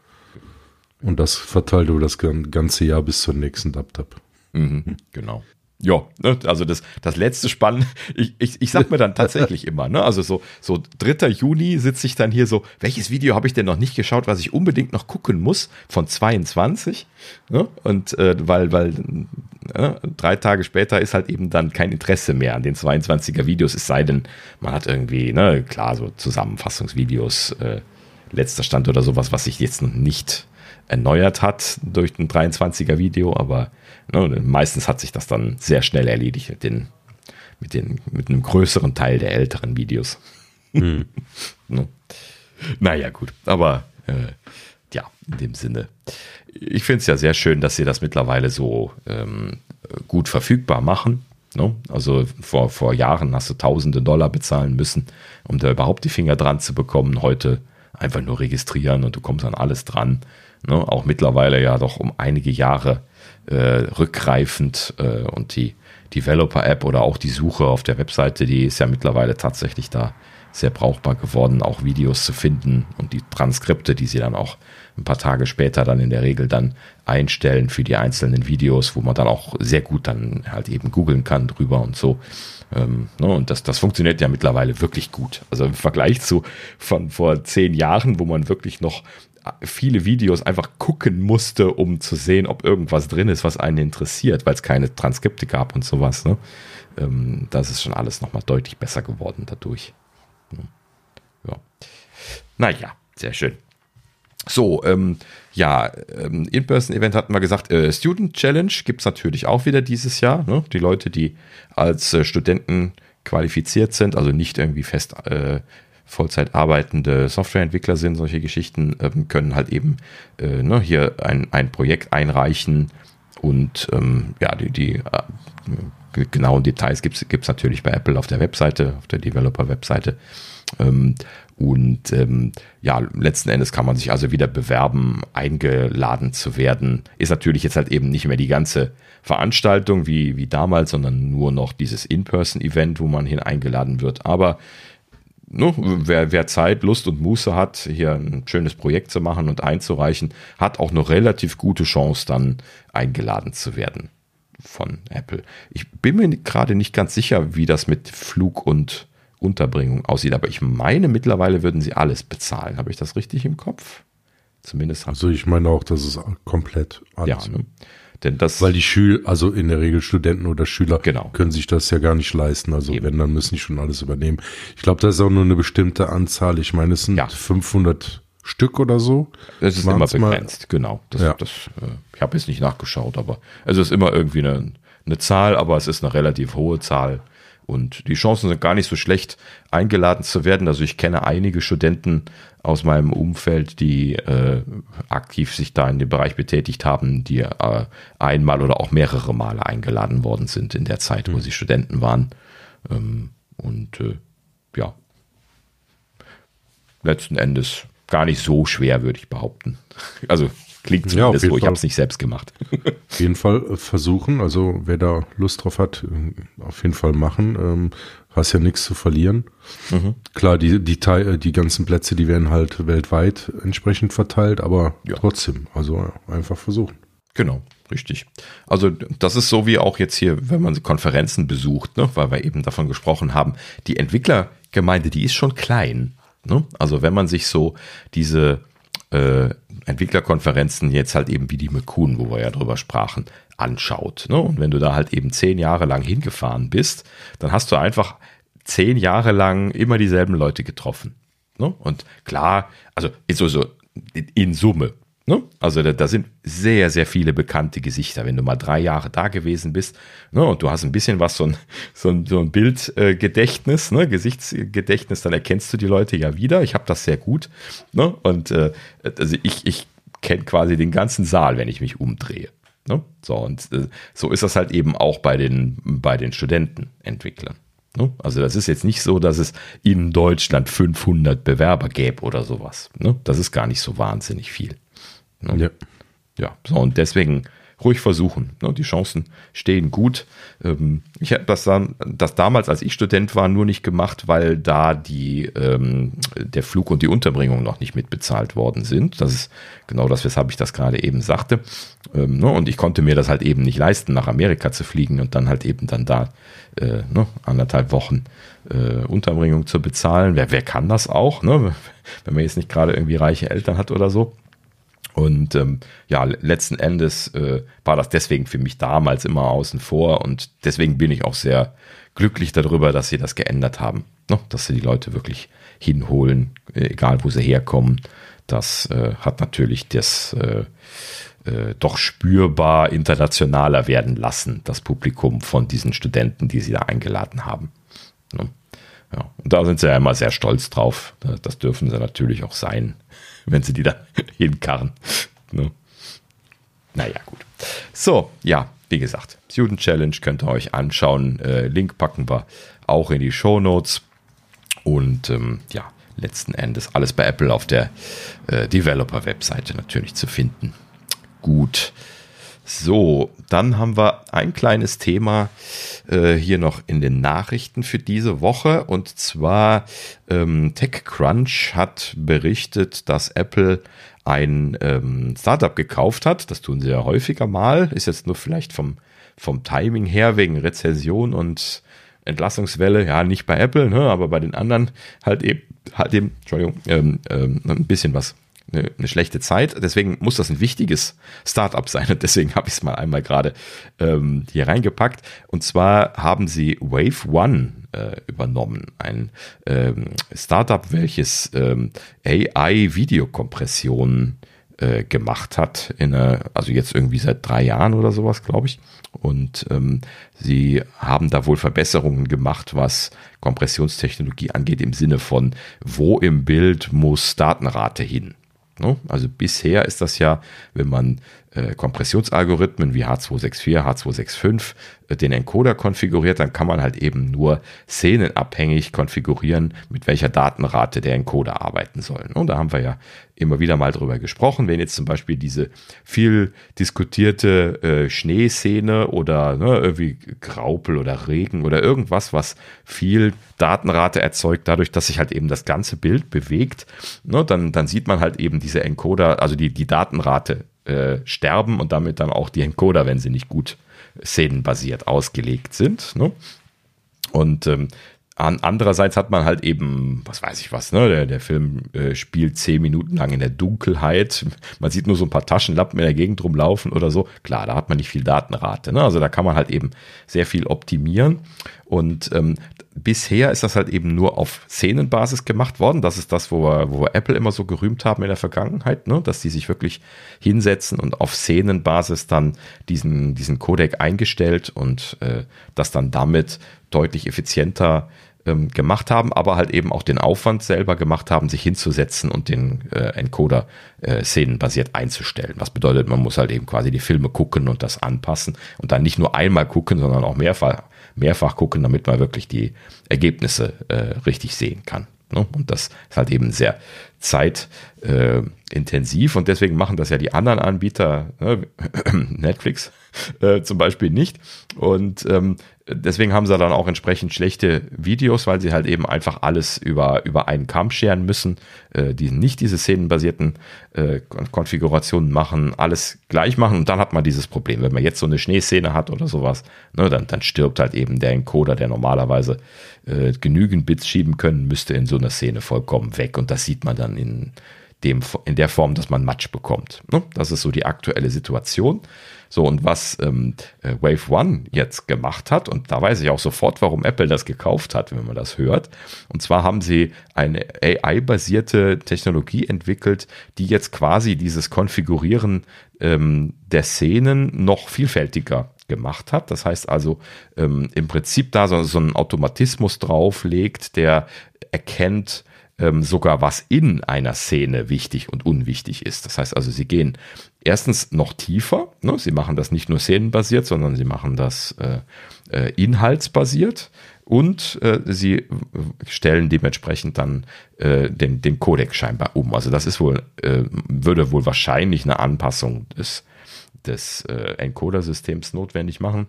Und das verteilt über das ganze Jahr bis zur nächsten DubTab. Mhm, genau. Ja, ne, also das, das letzte Spannende, ich, ich, ich sag mir dann tatsächlich immer, ne, also so, so 3. Juni sitze ich dann hier so, welches Video habe ich denn noch nicht geschaut, was ich unbedingt noch gucken muss, von 22, ne, und äh, weil, weil äh, drei Tage später ist halt eben dann kein Interesse mehr an den 22er Videos, es sei denn, man hat irgendwie, ne, klar, so Zusammenfassungsvideos, äh, letzter Stand oder sowas, was ich jetzt noch nicht erneuert hat durch ein 23er Video, aber ne, meistens hat sich das dann sehr schnell erledigt mit, den, mit, den, mit einem größeren Teil der älteren Videos. Mhm. ne? Naja, gut, aber äh, ja, in dem Sinne. Ich finde es ja sehr schön, dass sie das mittlerweile so ähm, gut verfügbar machen. Ne? Also vor, vor Jahren hast du tausende Dollar bezahlen müssen, um da überhaupt die Finger dran zu bekommen. Heute einfach nur registrieren und du kommst an alles dran. Ne? Auch mittlerweile ja doch um einige Jahre rückgreifend äh, und die Developer-App oder auch die Suche auf der Webseite, die ist ja mittlerweile tatsächlich da sehr brauchbar geworden, auch Videos zu finden und die Transkripte, die sie dann auch ein paar Tage später dann in der Regel dann einstellen für die einzelnen Videos, wo man dann auch sehr gut dann halt eben googeln kann drüber und so. Ähm, ne, und das, das funktioniert ja mittlerweile wirklich gut. Also im Vergleich zu von vor zehn Jahren, wo man wirklich noch viele Videos einfach gucken musste, um zu sehen, ob irgendwas drin ist, was einen interessiert, weil es keine Transkripte gab und sowas. Ne? Ähm, das ist schon alles nochmal deutlich besser geworden dadurch. Ja. Naja, sehr schön. So, ähm, ja, ähm, In-Person-Event hatten wir gesagt, äh, Student Challenge gibt es natürlich auch wieder dieses Jahr. Ne? Die Leute, die als äh, Studenten qualifiziert sind, also nicht irgendwie fest äh, Vollzeit arbeitende Softwareentwickler sind, solche Geschichten, ähm, können halt eben äh, ne, hier ein, ein Projekt einreichen und ähm, ja, die, die äh, genauen Details gibt es natürlich bei Apple auf der Webseite, auf der Developer-Webseite. Ähm, und ähm, ja, letzten Endes kann man sich also wieder bewerben, eingeladen zu werden. Ist natürlich jetzt halt eben nicht mehr die ganze Veranstaltung wie, wie damals, sondern nur noch dieses In-Person-Event, wo man hin eingeladen wird. Aber ne, wer, wer Zeit, Lust und Muße hat, hier ein schönes Projekt zu machen und einzureichen, hat auch eine relativ gute Chance, dann eingeladen zu werden. von Apple. Ich bin mir gerade nicht ganz sicher, wie das mit Flug und Unterbringung aussieht, aber ich meine, mittlerweile würden sie alles bezahlen. Habe ich das richtig im Kopf? Zumindest. Also ich meine auch, dass es komplett alles. Ja, ne? Denn das Weil die Schüler, also in der Regel Studenten oder Schüler, genau. können sich das ja gar nicht leisten. Also Eben. wenn, dann müssen die schon alles übernehmen. Ich glaube, das ist auch nur eine bestimmte Anzahl. Ich meine, es sind ja. 500 Stück oder so. Es ist immer begrenzt, mal. genau. Das, ja. das, äh, ich habe jetzt nicht nachgeschaut, aber es ist immer irgendwie eine, eine Zahl, aber es ist eine relativ hohe Zahl. Und die Chancen sind gar nicht so schlecht, eingeladen zu werden. Also ich kenne einige Studenten aus meinem Umfeld, die äh, aktiv sich da in dem Bereich betätigt haben, die äh, einmal oder auch mehrere Male eingeladen worden sind in der Zeit, wo mhm. sie Studenten waren. Ähm, und äh, ja, letzten Endes gar nicht so schwer, würde ich behaupten. Also klingt zumindest ja, so. Ich habe es nicht selbst gemacht. Auf jeden Fall äh, versuchen. Also wer da Lust drauf hat, äh, auf jeden Fall machen. Ähm, hast ja nichts zu verlieren. Mhm. Klar, die, die, äh, die ganzen Plätze, die werden halt weltweit entsprechend verteilt, aber ja. trotzdem, also einfach versuchen. Genau, richtig. Also das ist so wie auch jetzt hier, wenn man Konferenzen besucht, ne, weil wir eben davon gesprochen haben, die Entwicklergemeinde, die ist schon klein. Ne? Also wenn man sich so diese äh, Entwicklerkonferenzen jetzt halt eben wie die McCoon, wo wir ja drüber sprachen, anschaut. Ne? Und wenn du da halt eben zehn Jahre lang hingefahren bist, dann hast du einfach zehn Jahre lang immer dieselben Leute getroffen. Ne? Und klar, also so, so in Summe, Ne? Also da, da, sind sehr, sehr viele bekannte Gesichter. Wenn du mal drei Jahre da gewesen bist ne, und du hast ein bisschen was, so ein, so ein, so ein Bildgedächtnis, ne, Gesichtsgedächtnis, dann erkennst du die Leute ja wieder. Ich habe das sehr gut. Ne? Und äh, also ich, ich kenne quasi den ganzen Saal, wenn ich mich umdrehe. Ne? So, und äh, so ist das halt eben auch bei den, bei den Studentenentwicklern. Ne? Also das ist jetzt nicht so, dass es in Deutschland 500 Bewerber gäbe oder sowas. Ne? Das ist gar nicht so wahnsinnig viel. Ne? Ja. Ja, so und deswegen ruhig versuchen. Ne? Die Chancen stehen gut. Ähm, ich habe das dann, das damals, als ich Student war, nur nicht gemacht, weil da die ähm, der Flug und die Unterbringung noch nicht mitbezahlt worden sind. Das ist genau das, weshalb ich das gerade eben sagte. Ähm, ne? Und ich konnte mir das halt eben nicht leisten, nach Amerika zu fliegen und dann halt eben dann da äh, ne? anderthalb Wochen äh, Unterbringung zu bezahlen. Wer, wer kann das auch, ne? wenn man jetzt nicht gerade irgendwie reiche Eltern hat oder so? Und ähm, ja, letzten Endes äh, war das deswegen für mich damals immer außen vor und deswegen bin ich auch sehr glücklich darüber, dass sie das geändert haben. Ne? Dass sie die Leute wirklich hinholen, egal wo sie herkommen. Das äh, hat natürlich das äh, äh, doch spürbar internationaler werden lassen, das Publikum von diesen Studenten, die sie da eingeladen haben. Ne? Ja, und da sind sie ja immer sehr stolz drauf. Das dürfen sie natürlich auch sein wenn sie die da hinkarren. Ne? Naja, gut. So, ja, wie gesagt, Student Challenge könnt ihr euch anschauen. Äh, Link packen wir auch in die Show Notes. Und ähm, ja, letzten Endes alles bei Apple auf der äh, Developer-Webseite natürlich zu finden. Gut. So, dann haben wir ein kleines Thema äh, hier noch in den Nachrichten für diese Woche. Und zwar ähm, TechCrunch hat berichtet, dass Apple ein ähm, Startup gekauft hat. Das tun sie ja häufiger mal. Ist jetzt nur vielleicht vom, vom Timing her wegen Rezession und Entlassungswelle. Ja, nicht bei Apple, ne, aber bei den anderen halt eben, halt eben, Entschuldigung, ähm, ähm, ein bisschen was eine, eine schlechte Zeit. Deswegen muss das ein wichtiges Startup sein und deswegen habe ich es mal einmal gerade ähm, hier reingepackt. Und zwar haben sie Wave One äh, übernommen, ein ähm, Startup, welches ähm, AI-Videokompression äh, gemacht hat, in einer, also jetzt irgendwie seit drei Jahren oder sowas, glaube ich. Und ähm, sie haben da wohl Verbesserungen gemacht, was Kompressionstechnologie angeht, im Sinne von, wo im Bild muss Datenrate hin. Ne? Also bisher ist das ja, wenn man äh, Kompressionsalgorithmen wie H264, H265 äh, den Encoder konfiguriert, dann kann man halt eben nur szenenabhängig konfigurieren, mit welcher Datenrate der Encoder arbeiten soll. Und da haben wir ja immer wieder mal drüber gesprochen, wenn jetzt zum Beispiel diese viel diskutierte äh, Schneeszene oder ne, irgendwie Graupel oder Regen oder irgendwas, was viel Datenrate erzeugt, dadurch, dass sich halt eben das ganze Bild bewegt, ne, dann, dann sieht man halt eben diese Encoder, also die, die Datenrate äh, sterben und damit dann auch die Encoder, wenn sie nicht gut szenenbasiert ausgelegt sind. Ne? Und ähm, andererseits hat man halt eben, was weiß ich was, ne? Der, der Film äh, spielt zehn Minuten lang in der Dunkelheit. Man sieht nur so ein paar Taschenlappen in der Gegend rumlaufen oder so. Klar, da hat man nicht viel Datenrate. Ne? Also da kann man halt eben sehr viel optimieren. Und ähm, bisher ist das halt eben nur auf Szenenbasis gemacht worden. Das ist das, wo wir, wo wir Apple immer so gerühmt haben in der Vergangenheit, ne? dass die sich wirklich hinsetzen und auf Szenenbasis dann diesen, diesen Codec eingestellt und äh, das dann damit deutlich effizienter ähm, gemacht haben, aber halt eben auch den Aufwand selber gemacht haben, sich hinzusetzen und den äh, Encoder äh, szenenbasiert einzustellen. Was bedeutet, man muss halt eben quasi die Filme gucken und das anpassen und dann nicht nur einmal gucken, sondern auch mehrfach, mehrfach gucken, damit man wirklich die Ergebnisse äh, richtig sehen kann. Ne? Und das ist halt eben sehr zeitintensiv äh, und deswegen machen das ja die anderen Anbieter, ne? Netflix äh, zum Beispiel nicht. Und ähm, deswegen haben sie dann auch entsprechend schlechte Videos, weil sie halt eben einfach alles über, über einen Kamm scheren müssen, äh, die nicht diese szenenbasierten äh, Konfigurationen machen, alles gleich machen und dann hat man dieses Problem. Wenn man jetzt so eine Schneeszene hat oder sowas, ne, dann, dann stirbt halt eben der Encoder, der normalerweise äh, genügend Bits schieben können müsste, in so einer Szene vollkommen weg und das sieht man dann in dem, in der Form, dass man Matsch bekommt. Ne? Das ist so die aktuelle Situation. So, und was ähm, äh, Wave One jetzt gemacht hat, und da weiß ich auch sofort, warum Apple das gekauft hat, wenn man das hört. Und zwar haben sie eine AI-basierte Technologie entwickelt, die jetzt quasi dieses Konfigurieren ähm, der Szenen noch vielfältiger gemacht hat. Das heißt also ähm, im Prinzip da so, so einen Automatismus drauflegt, der erkennt, ähm, sogar was in einer Szene wichtig und unwichtig ist. Das heißt also, sie gehen erstens noch tiefer. Ne? Sie machen das nicht nur szenenbasiert, sondern sie machen das äh, äh, inhaltsbasiert und äh, sie stellen dementsprechend dann äh, den, den Codec scheinbar um. Also das ist wohl, äh, würde wohl wahrscheinlich eine Anpassung des, des äh, Encoder-Systems notwendig machen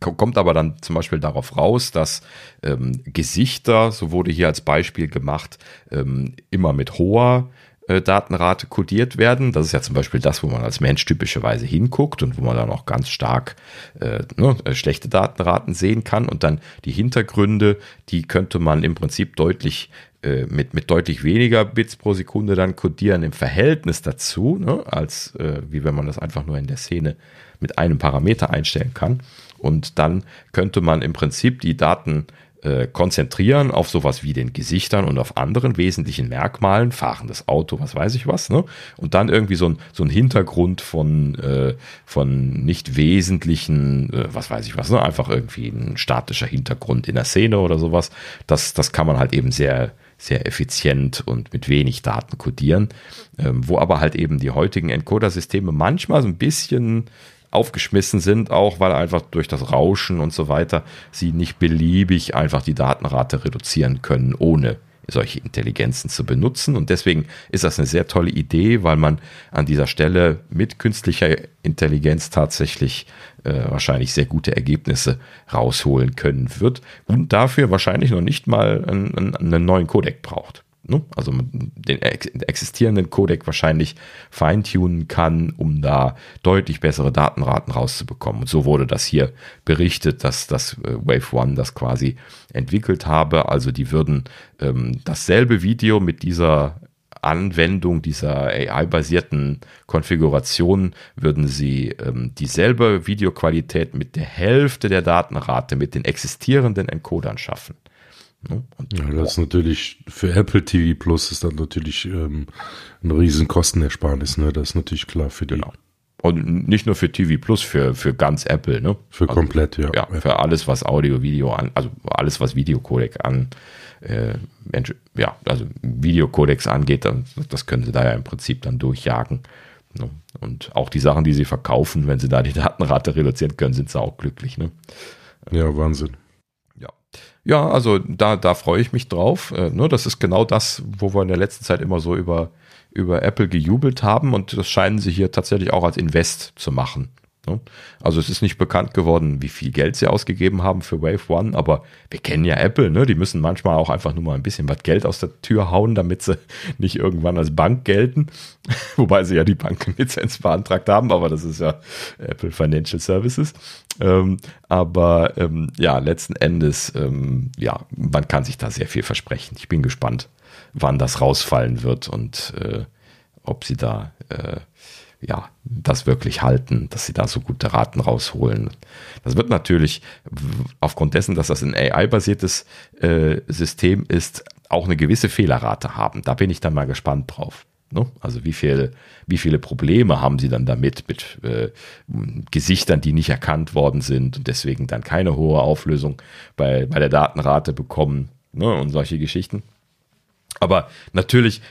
kommt aber dann zum Beispiel darauf raus, dass ähm, Gesichter, so wurde hier als Beispiel gemacht, ähm, immer mit hoher Datenrate kodiert werden. Das ist ja zum Beispiel das, wo man als Mensch typischerweise hinguckt und wo man dann auch ganz stark äh, ne, äh, schlechte Datenraten sehen kann. Und dann die Hintergründe, die könnte man im Prinzip deutlich äh, mit, mit deutlich weniger Bits pro Sekunde dann kodieren im Verhältnis dazu, ne, als äh, wie wenn man das einfach nur in der Szene mit einem Parameter einstellen kann. Und dann könnte man im Prinzip die Daten äh, konzentrieren auf sowas wie den Gesichtern und auf anderen wesentlichen Merkmalen, fahrendes Auto, was weiß ich was, ne? Und dann irgendwie so ein, so ein Hintergrund von, äh, von nicht wesentlichen, äh, was weiß ich was, ne? Einfach irgendwie ein statischer Hintergrund in der Szene oder sowas. Das, das kann man halt eben sehr, sehr effizient und mit wenig Daten codieren, ähm, wo aber halt eben die heutigen Encoder-Systeme manchmal so ein bisschen aufgeschmissen sind, auch weil einfach durch das Rauschen und so weiter sie nicht beliebig einfach die Datenrate reduzieren können, ohne solche Intelligenzen zu benutzen. Und deswegen ist das eine sehr tolle Idee, weil man an dieser Stelle mit künstlicher Intelligenz tatsächlich äh, wahrscheinlich sehr gute Ergebnisse rausholen können wird und dafür wahrscheinlich noch nicht mal einen, einen neuen Codec braucht. Ne? Also den existierenden Codec wahrscheinlich feintunen kann, um da deutlich bessere Datenraten rauszubekommen. Und so wurde das hier berichtet, dass das äh, Wave One das quasi entwickelt habe. Also die würden ähm, dasselbe Video mit dieser Anwendung dieser AI-basierten Konfiguration würden sie ähm, dieselbe Videoqualität mit der Hälfte der Datenrate mit den existierenden Encodern schaffen. Ne? Ja, das ist natürlich für Apple TV Plus ist das natürlich ähm, ein riesen Kostenersparnis, ne? Das ist natürlich klar für die. Genau. Und nicht nur für TV Plus, für, für ganz Apple, ne? Für also, komplett, ja. Ja, für alles, was Audio, Video an, also alles, was Videocodec an, äh, ja, also Videocodecs angeht, dann, das können sie da ja im Prinzip dann durchjagen. Ne? Und auch die Sachen, die sie verkaufen, wenn sie da die Datenrate reduzieren können, sind sie auch glücklich, ne? Ja, Wahnsinn. Ja, also da, da freue ich mich drauf. Äh, ne, das ist genau das, wo wir in der letzten Zeit immer so über, über Apple gejubelt haben und das scheinen sie hier tatsächlich auch als Invest zu machen. Ne? Also es ist nicht bekannt geworden, wie viel Geld sie ausgegeben haben für Wave One, aber wir kennen ja Apple, ne? Die müssen manchmal auch einfach nur mal ein bisschen was Geld aus der Tür hauen, damit sie nicht irgendwann als Bank gelten. Wobei sie ja die Bankenlizenz beantragt haben, aber das ist ja Apple Financial Services. Ähm, aber ähm, ja, letzten Endes, ähm, ja, man kann sich da sehr viel versprechen. Ich bin gespannt, wann das rausfallen wird und äh, ob sie da äh, ja, das wirklich halten, dass sie da so gute Raten rausholen. Das wird natürlich aufgrund dessen, dass das ein AI-basiertes äh, System ist, auch eine gewisse Fehlerrate haben. Da bin ich dann mal gespannt drauf. Ne? Also wie viele, wie viele Probleme haben sie dann damit mit äh, Gesichtern, die nicht erkannt worden sind und deswegen dann keine hohe Auflösung bei, bei der Datenrate bekommen ne? und solche Geschichten. Aber natürlich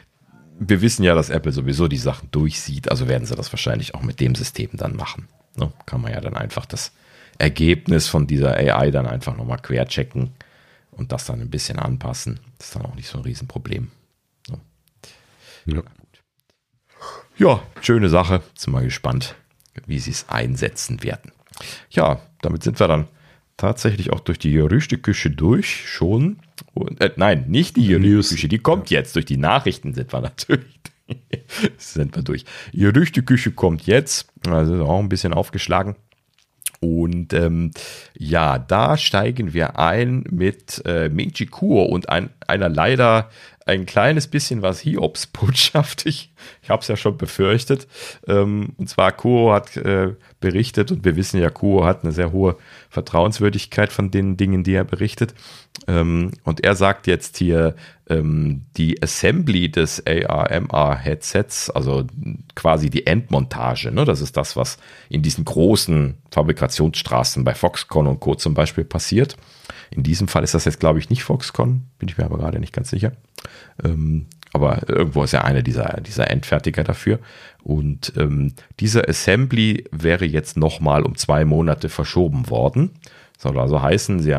wir wissen ja, dass Apple sowieso die Sachen durchsieht, also werden sie das wahrscheinlich auch mit dem System dann machen. Ne? Kann man ja dann einfach das Ergebnis von dieser AI dann einfach nochmal querchecken und das dann ein bisschen anpassen. Das ist dann auch nicht so ein Riesenproblem. Ne? Ja. ja, schöne Sache. Sind mal gespannt, wie sie es einsetzen werden. Ja, damit sind wir dann tatsächlich auch durch die Gerüchteküche durch schon. Und, äh, nein, nicht die Gerüchteküche, die kommt ja. jetzt. Durch die Nachrichten sind wir natürlich. sind wir durch. Die Gerüchteküche kommt jetzt. Also auch ein bisschen aufgeschlagen. Und ähm, ja, da steigen wir ein mit äh, Ming-Chi Kuo und ein, einer leider ein kleines bisschen was Hiobs-Botschaft. Ich, habe es ja schon befürchtet. Ähm, und zwar Kuo hat äh, berichtet und wir wissen ja, Kuo hat eine sehr hohe Vertrauenswürdigkeit von den Dingen, die er berichtet. Ähm, und er sagt jetzt hier, ähm, die Assembly des ARMR-Headsets, also quasi die Endmontage, ne, das ist das, was in diesen großen Fabrikationsstraßen bei Foxconn und Co. zum Beispiel passiert. In diesem Fall ist das jetzt, glaube ich, nicht Foxconn, bin ich mir aber gerade nicht ganz sicher. Ähm, aber irgendwo ist ja einer dieser, dieser Endfertiger dafür. Und ähm, diese Assembly wäre jetzt nochmal um zwei Monate verschoben worden. Soll also heißen, sie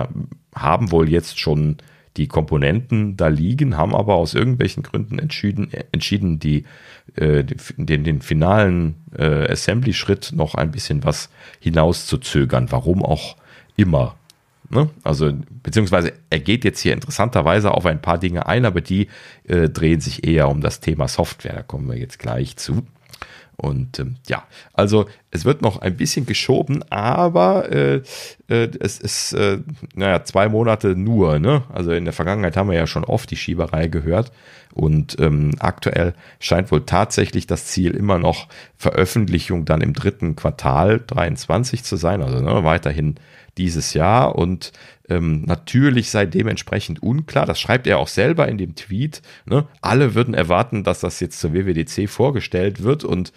haben wohl jetzt schon die Komponenten da liegen, haben aber aus irgendwelchen Gründen entschieden, entschieden die, äh, den, den finalen äh, Assembly-Schritt noch ein bisschen was hinauszuzögern. Warum auch immer. Ne? Also, beziehungsweise er geht jetzt hier interessanterweise auf ein paar Dinge ein, aber die äh, drehen sich eher um das Thema Software. Da kommen wir jetzt gleich zu. Und ähm, ja, also es wird noch ein bisschen geschoben, aber äh, äh, es ist, äh, naja, zwei Monate nur. Ne? Also in der Vergangenheit haben wir ja schon oft die Schieberei gehört. Und ähm, aktuell scheint wohl tatsächlich das Ziel immer noch Veröffentlichung dann im dritten Quartal 23 zu sein. Also ne, weiterhin dieses Jahr und ähm, natürlich sei dementsprechend unklar, das schreibt er auch selber in dem Tweet, ne? alle würden erwarten, dass das jetzt zur WWDC vorgestellt wird und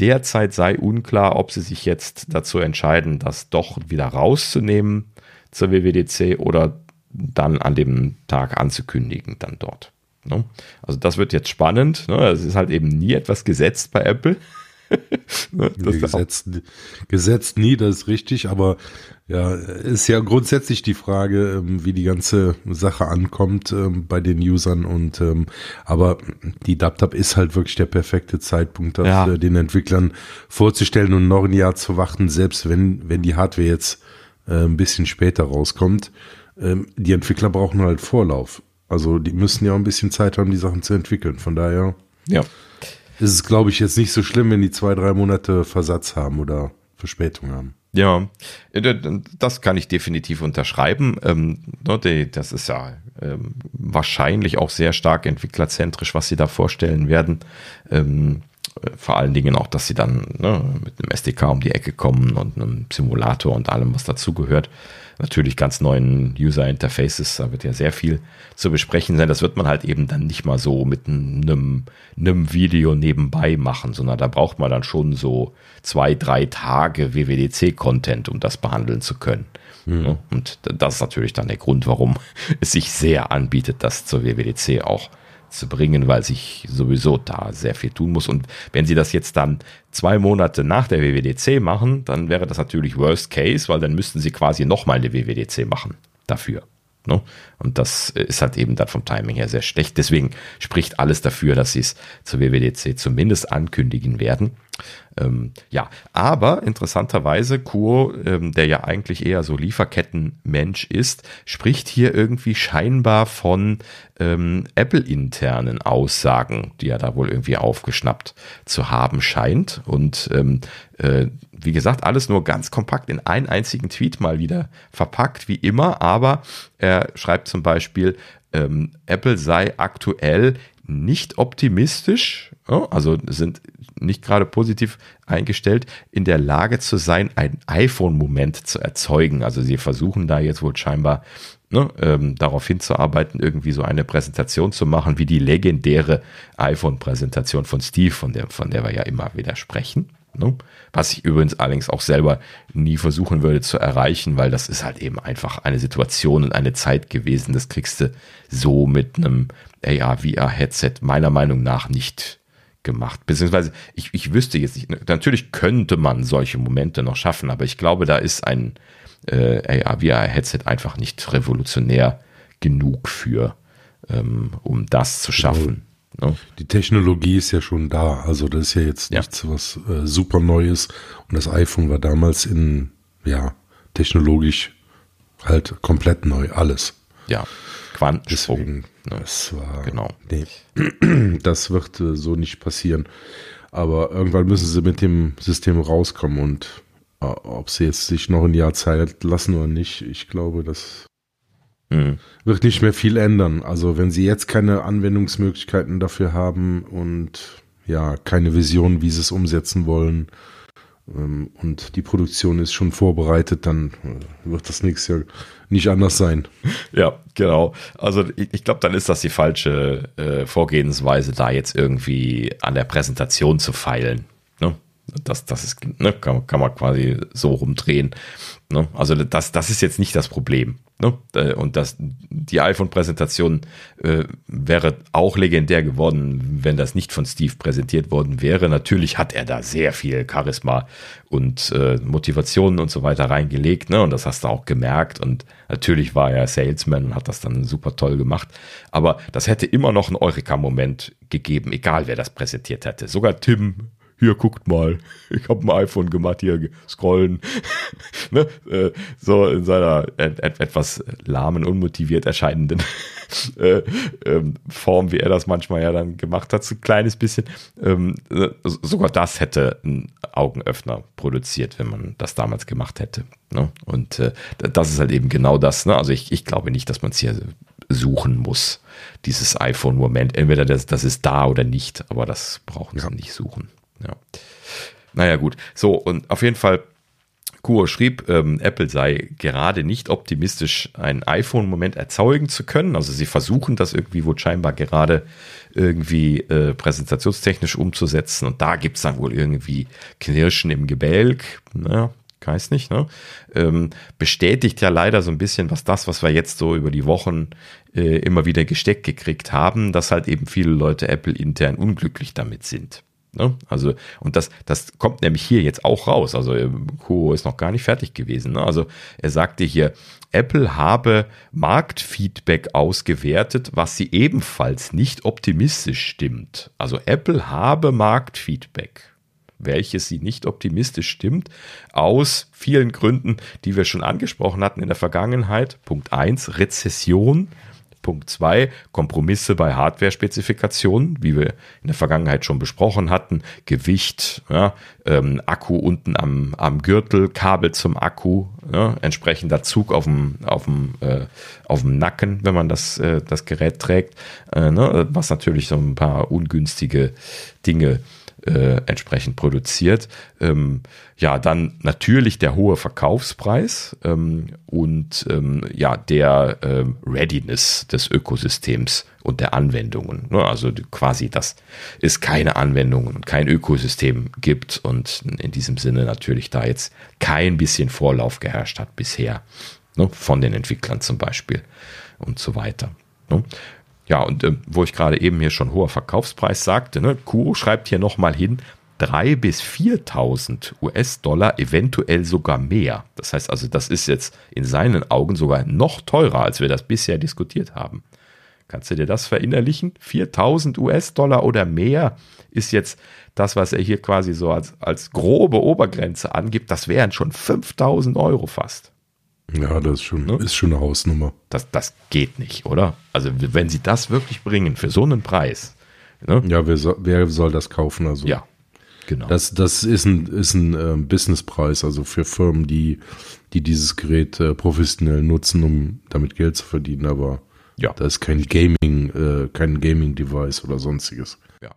derzeit sei unklar, ob sie sich jetzt dazu entscheiden, das doch wieder rauszunehmen zur WWDC oder dann an dem Tag anzukündigen, dann dort. Ne? Also das wird jetzt spannend. Ne? Es ist halt eben nie etwas gesetzt bei Apple. ne, gesetzt, gesetzt nie, das ist richtig, aber ja, ist ja grundsätzlich die Frage, ähm, wie die ganze Sache ankommt ähm, bei den Usern und ähm, aber die DubDub ist halt wirklich der perfekte Zeitpunkt, das ja. Äh, den Entwicklern vorzustellen und noch ein Jahr zu warten, selbst wenn, wenn die Hardware jetzt äh, ein bisschen später rauskommt. Die Entwickler brauchen halt Vorlauf. Also die müssen ja auch ein bisschen Zeit haben, die Sachen zu entwickeln. Von daher. Ja ist es, glaube ich, jetzt nicht so schlimm, wenn die zwei, drei Monate Versatz haben oder Verspätung haben. Ja, äh, das kann ich definitiv unterschreiben. Ähm, ne, das ist ja ähm, wahrscheinlich auch sehr stark entwicklerzentrisch, was sie da vorstellen werden. Ähm, vor allen Dingen auch, dass sie dann ne, mit einem SDK um die Ecke kommen und einem Simulator und allem, was dazugehört natürlich ganz neuen User Interfaces. Da wird ja sehr viel zu besprechen sein. Das wird man halt eben dann nicht mal so mit einem, einem Video nebenbei machen, sondern da braucht man dann schon so zwei, drei Tage WWDC-Content, um das behandeln zu können. Mhm. Und das ist natürlich dann der Grund, warum es sich sehr anbietet, das zur WWDC auch zu bringen, weil sich sowieso da sehr viel tun muss. Und wenn sie das jetzt dann zwei Monate nach der WWDC machen, dann wäre das natürlich Worst Case, weil dann müssten sie quasi nochmal eine WWDC machen dafür. Ne? Und das ist halt eben dann vom Timing her sehr schlecht. Deswegen spricht alles dafür, dass sie es zur WWDC zumindest ankündigen werden. Ähm, ja, aber interessanterweise, Kuo, ähm, der ja eigentlich eher so Lieferkettenmensch ist, spricht hier irgendwie scheinbar von ähm, Apple-internen Aussagen, die er da wohl irgendwie aufgeschnappt zu haben scheint. Und ähm, äh, wie gesagt, alles nur ganz kompakt in einen einzigen Tweet mal wieder verpackt, wie immer. Aber er schreibt zum Beispiel, ähm, Apple sei aktuell nicht optimistisch, also sind nicht gerade positiv eingestellt, in der Lage zu sein, ein iPhone-Moment zu erzeugen. Also sie versuchen da jetzt wohl scheinbar ne, ähm, darauf hinzuarbeiten, irgendwie so eine Präsentation zu machen, wie die legendäre iPhone-Präsentation von Steve, von der, von der wir ja immer wieder sprechen. Ne? Was ich übrigens allerdings auch selber nie versuchen würde zu erreichen, weil das ist halt eben einfach eine Situation und eine Zeit gewesen, das kriegst du so mit einem AR-VR-Headset meiner Meinung nach nicht gemacht. Beziehungsweise ich, ich wüsste jetzt nicht, natürlich könnte man solche Momente noch schaffen, aber ich glaube, da ist ein äh, AR-VR-Headset einfach nicht revolutionär genug für, ähm, um das zu schaffen. No. Ne? Die Technologie ist ja schon da, also das ist ja jetzt ja. nichts was äh, super Neues und das iPhone war damals in, ja, technologisch halt komplett neu, alles. Ja, Quantensprung. Deswegen, ne? Das war, genau. Nee, das wird äh, so nicht passieren. Aber irgendwann müssen sie mit dem System rauskommen und äh, ob sie jetzt sich noch ein Jahr Zeit lassen oder nicht, ich glaube, das mhm. wird nicht mehr viel ändern. Also wenn sie jetzt keine Anwendungsmöglichkeiten dafür haben und ja, keine Vision, wie sie es umsetzen wollen, ähm, und die Produktion ist schon vorbereitet, dann äh, wird das nächstes Jahr nicht anders sein. Ja, genau. Also ich, ich glaube, dann ist das die falsche äh, Vorgehensweise, da jetzt irgendwie an der Präsentation zu feilen. Das, das ist, ne, kann, kann man quasi so rumdrehen. Ne? Also das, das ist jetzt nicht das Problem. Ne? Äh, und das, die iPhone-Präsentation äh, wäre auch legendär geworden, wenn das nicht von Steve präsentiert worden wäre. Natürlich hat er da sehr viel Charisma und äh, Motivation und so weiter reingelegt, ne? Und das hast du auch gemerkt. Und natürlich war er Salesman und hat das dann super toll gemacht. Aber das hätte immer noch einen Eureka-Moment gegeben, egal wer das präsentiert hätte. Sogar Tim hier guckt mal, ich habe ein iPhone gemacht, hier scrollen. ne? äh, so in seiner et etwas lahmen, unmotiviert erscheinenden äh, ähm, Form, wie er das manchmal ja dann gemacht hat, so ein kleines bisschen. Ähm, äh, sogar das hätte einen Augenöffner produziert, wenn man das damals gemacht hätte. Ne? Und äh, das ist halt eben genau das. Ne? Also ich, ich glaube nicht, dass man es hier suchen muss, dieses iPhone-Moment. Entweder das, das ist da oder nicht, aber das brauchen sie nicht suchen. Ja. Naja, gut. So, und auf jeden Fall, Kuo schrieb, ähm, Apple sei gerade nicht optimistisch, einen iPhone-Moment erzeugen zu können. Also sie versuchen das irgendwie wohl scheinbar gerade irgendwie äh, präsentationstechnisch umzusetzen. Und da gibt es dann wohl irgendwie Knirschen im Gebälk. Ne? weiß nicht, ne? Ähm, bestätigt ja leider so ein bisschen, was das, was wir jetzt so über die Wochen äh, immer wieder gesteckt gekriegt haben, dass halt eben viele Leute Apple intern unglücklich damit sind. Ne? Also, und das, das kommt nämlich hier jetzt auch raus. Also, Kuo ist noch gar nicht fertig gewesen. Ne? Also, er sagte hier, Apple habe Marktfeedback ausgewertet, was sie ebenfalls nicht optimistisch stimmt. Also, Apple habe Marktfeedback welches sie nicht optimistisch stimmt, aus vielen Gründen, die wir schon angesprochen hatten in der Vergangenheit. Punkt 1, Rezession. Punkt 2, Kompromisse bei Hardware-Spezifikationen, wie wir in der Vergangenheit schon besprochen hatten. Gewicht, ja, ähm, Akku unten am, am Gürtel, Kabel zum Akku, ja, entsprechender Zug auf dem, auf dem, äh, auf dem Nacken, wenn man das, äh, das Gerät trägt, äh, ne, was natürlich so ein paar ungünstige Dinge äh, entsprechend produziert. Ähm, ja, dann natürlich der hohe Verkaufspreis ähm, und ähm, ja, der ähm, Readiness des Ökosystems und der Anwendungen. Ne? Also quasi, dass es keine Anwendungen und kein Ökosystem gibt und in diesem Sinne natürlich da jetzt kein bisschen Vorlauf geherrscht hat bisher. Ne? Von den Entwicklern zum Beispiel und so weiter. Ja, und äh, wo ich gerade eben hier schon hoher Verkaufspreis sagte, ne, Kuo schreibt hier nochmal hin, 3.000 bis 4.000 US-Dollar, eventuell sogar mehr. Das heißt also, das ist jetzt in seinen Augen sogar noch teurer, als wir das bisher diskutiert haben. Kannst du dir das verinnerlichen? 4000 US-Dollar oder mehr ist jetzt das, was er hier quasi so als, als grobe Obergrenze angibt. Das wären schon 5000 Euro fast. Ja, das ist schon, ne? ist schon eine Hausnummer. Das, das geht nicht, oder? Also, wenn sie das wirklich bringen für so einen Preis. Ne? Ja, wer soll, wer soll das kaufen? Also, ja, genau. Das, das ist ein, ist ein äh, Businesspreis, also für Firmen, die, die dieses Gerät äh, professionell nutzen, um damit Geld zu verdienen, aber ja. das ist kein Gaming, äh, kein Gaming-Device oder sonstiges. Ja,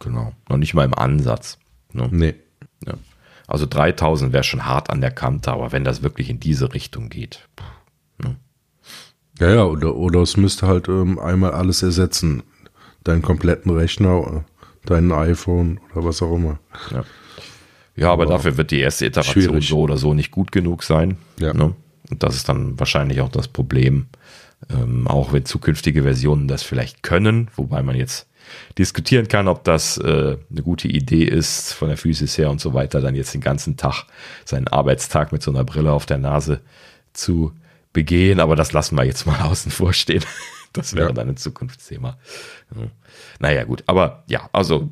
genau. Noch nicht mal im Ansatz. Ne? Nee. Ja. Also 3000 wäre schon hart an der Kante, aber wenn das wirklich in diese Richtung geht. Ne? Ja, ja, oder, oder es müsste halt ähm, einmal alles ersetzen. Deinen kompletten Rechner, dein iPhone oder was auch immer. Ja, ja aber, aber dafür wird die erste Iteration schwierig. so oder so nicht gut genug sein. Ja. Ne? Und das ist dann wahrscheinlich auch das Problem. Ähm, auch wenn zukünftige Versionen das vielleicht können, wobei man jetzt diskutieren kann, ob das äh, eine gute Idee ist, von der Physis her und so weiter, dann jetzt den ganzen Tag seinen Arbeitstag mit so einer Brille auf der Nase zu begehen. Aber das lassen wir jetzt mal außen vor stehen. Das wäre ja. dann ein Zukunftsthema. Naja, gut. Aber ja, also,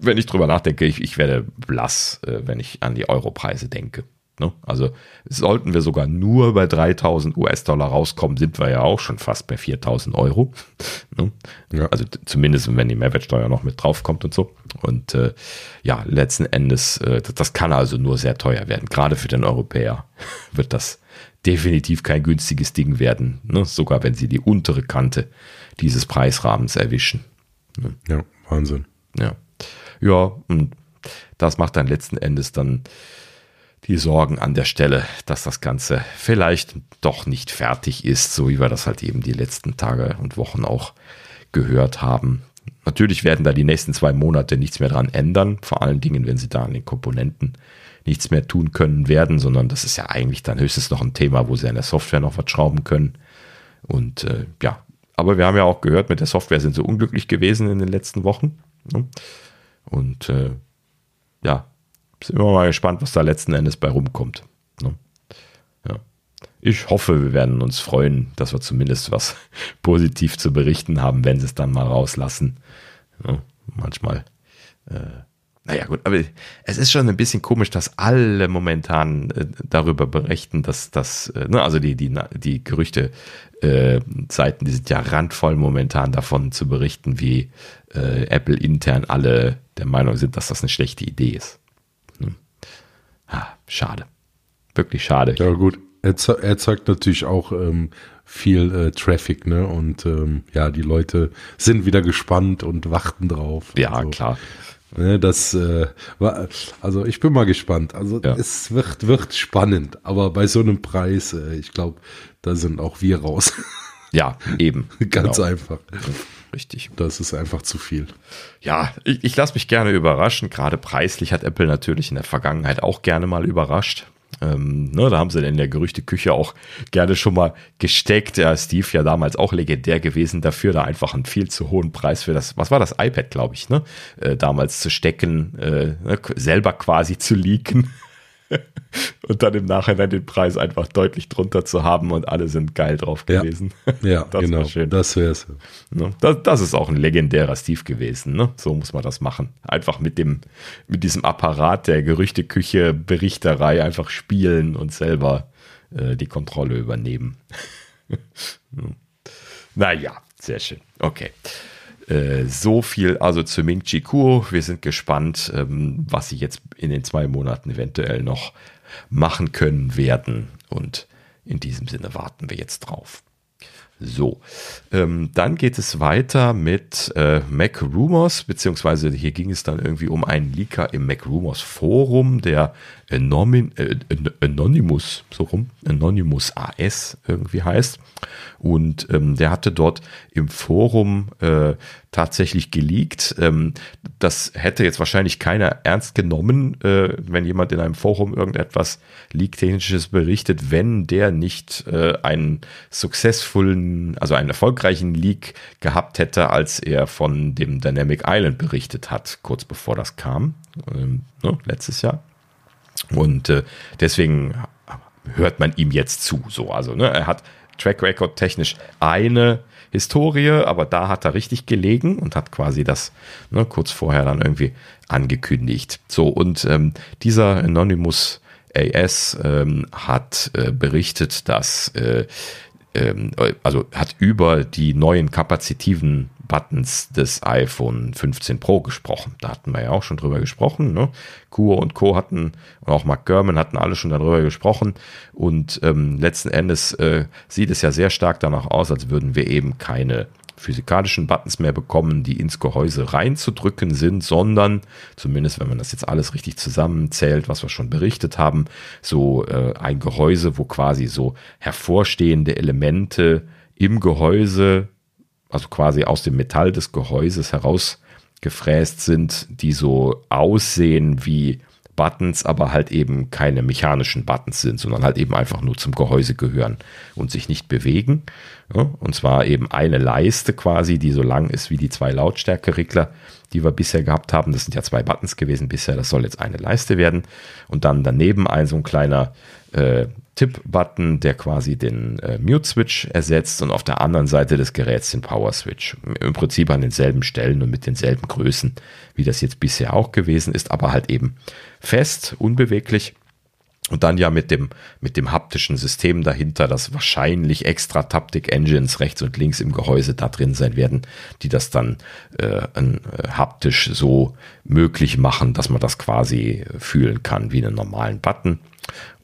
wenn ich drüber nachdenke, ich, ich werde blass, äh, wenn ich an die Europreise denke. Ne? Also sollten wir sogar nur bei 3000 US-Dollar rauskommen, sind wir ja auch schon fast bei 4000 Euro. Ne? Ja. Also zumindest, wenn die Mehrwertsteuer noch mit draufkommt und so. Und äh, ja, letzten Endes, äh, das kann also nur sehr teuer werden. Gerade für den Europäer wird das definitiv kein günstiges Ding werden. Ne? Sogar wenn sie die untere Kante dieses Preisrahmens erwischen. Ne? Ja, Wahnsinn. Ja. Ja, und das macht dann letzten Endes dann die Sorgen an der Stelle, dass das Ganze vielleicht doch nicht fertig ist, so wie wir das halt eben die letzten Tage und Wochen auch gehört haben. Natürlich werden da die nächsten zwei Monate nichts mehr dran ändern, vor allen Dingen, wenn sie da an den Komponenten nichts mehr tun können werden, sondern das ist ja eigentlich dann höchstens noch ein Thema, wo sie an der Software noch was schrauben können. Und äh, ja, aber wir haben ja auch gehört, mit der Software sind sie unglücklich gewesen in den letzten Wochen. Ne? Und äh, ja, sind wir mal gespannt, was da letzten Endes bei rumkommt. Ne? Ja. Ich hoffe, wir werden uns freuen, dass wir zumindest was positiv zu berichten haben, wenn sie es dann mal rauslassen. Ne? Manchmal, äh, naja gut, aber es ist schon ein bisschen komisch, dass alle momentan äh, darüber berichten, dass das, äh, ne, also die, die, die Gerüchte äh, Seiten, die sind ja randvoll momentan davon zu berichten, wie äh, Apple intern alle der Meinung sind, dass das eine schlechte Idee ist. Ah, schade. Wirklich schade. Ja, gut. Er, erzeugt natürlich auch ähm, viel äh, Traffic, ne? Und ähm, ja, die Leute sind wieder gespannt und warten drauf. Ja, also, klar. Ne, das äh, war, also ich bin mal gespannt. Also ja. es wird, wird spannend, aber bei so einem Preis, äh, ich glaube, da sind auch wir raus. Ja, eben. Ganz genau. einfach. Richtig. Das ist einfach zu viel. Ja, ich, ich lasse mich gerne überraschen. Gerade preislich hat Apple natürlich in der Vergangenheit auch gerne mal überrascht. Ähm, ne, da haben sie in der Gerüchteküche auch gerne schon mal gesteckt. Ja, Steve ja damals auch legendär gewesen dafür, da einfach einen viel zu hohen Preis für das, was war das iPad, glaube ich, ne? Äh, damals zu stecken, äh, ne, selber quasi zu leaken. und dann im Nachhinein den Preis einfach deutlich drunter zu haben und alle sind geil drauf gewesen. Ja, ja das genau. Schön. Das wäre es. Ne? Das, das, ist auch ein legendärer Steve gewesen. Ne? So muss man das machen. Einfach mit dem, mit diesem Apparat der Gerüchteküche, Berichterei einfach spielen und selber äh, die Kontrolle übernehmen. naja, sehr schön. Okay. Äh, so viel also zu Ming Chi Kuo. Wir sind gespannt, ähm, was sie jetzt in den zwei Monaten eventuell noch machen können werden. Und in diesem Sinne warten wir jetzt drauf. So, ähm, dann geht es weiter mit äh, Mac Rumors, beziehungsweise hier ging es dann irgendwie um einen Leaker im Mac Rumors Forum, der Anonym, äh, Anonymous, so rum, Anonymous AS irgendwie heißt. Und ähm, der hatte dort im Forum äh, tatsächlich geleakt. Ähm, das hätte jetzt wahrscheinlich keiner ernst genommen, äh, wenn jemand in einem Forum irgendetwas Leak-Technisches berichtet, wenn der nicht äh, einen successfullen, also einen erfolgreichen Leak gehabt hätte, als er von dem Dynamic Island berichtet hat, kurz bevor das kam, ähm, ne, letztes Jahr. Und äh, deswegen hört man ihm jetzt zu. So, also ne, er hat Track Record technisch eine Historie, aber da hat er richtig gelegen und hat quasi das ne, kurz vorher dann irgendwie angekündigt. So, und ähm, dieser Anonymous AS ähm, hat äh, berichtet, dass äh, also hat über die neuen kapazitiven Buttons des iPhone 15 Pro gesprochen. Da hatten wir ja auch schon drüber gesprochen. Ne? Kuo und Co. hatten, und auch Mark Gurman hatten alle schon darüber gesprochen. Und ähm, letzten Endes äh, sieht es ja sehr stark danach aus, als würden wir eben keine physikalischen Buttons mehr bekommen, die ins Gehäuse reinzudrücken sind, sondern, zumindest wenn man das jetzt alles richtig zusammenzählt, was wir schon berichtet haben, so äh, ein Gehäuse, wo quasi so hervorstehende Elemente im Gehäuse, also quasi aus dem Metall des Gehäuses herausgefräst sind, die so aussehen wie Buttons, aber halt eben keine mechanischen Buttons sind, sondern halt eben einfach nur zum Gehäuse gehören und sich nicht bewegen. Ja, und zwar eben eine Leiste quasi, die so lang ist wie die zwei Lautstärkeregler, die wir bisher gehabt haben. Das sind ja zwei Buttons gewesen bisher, das soll jetzt eine Leiste werden. Und dann daneben ein so ein kleiner äh, Tipp-Button, der quasi den äh, Mute-Switch ersetzt und auf der anderen Seite des Geräts den Power-Switch. Im Prinzip an denselben Stellen und mit denselben Größen, wie das jetzt bisher auch gewesen ist, aber halt eben fest, unbeweglich. Und dann ja mit dem, mit dem haptischen System dahinter, dass wahrscheinlich extra Taptic Engines rechts und links im Gehäuse da drin sein werden, die das dann äh, äh, haptisch so möglich machen, dass man das quasi fühlen kann wie einen normalen Button.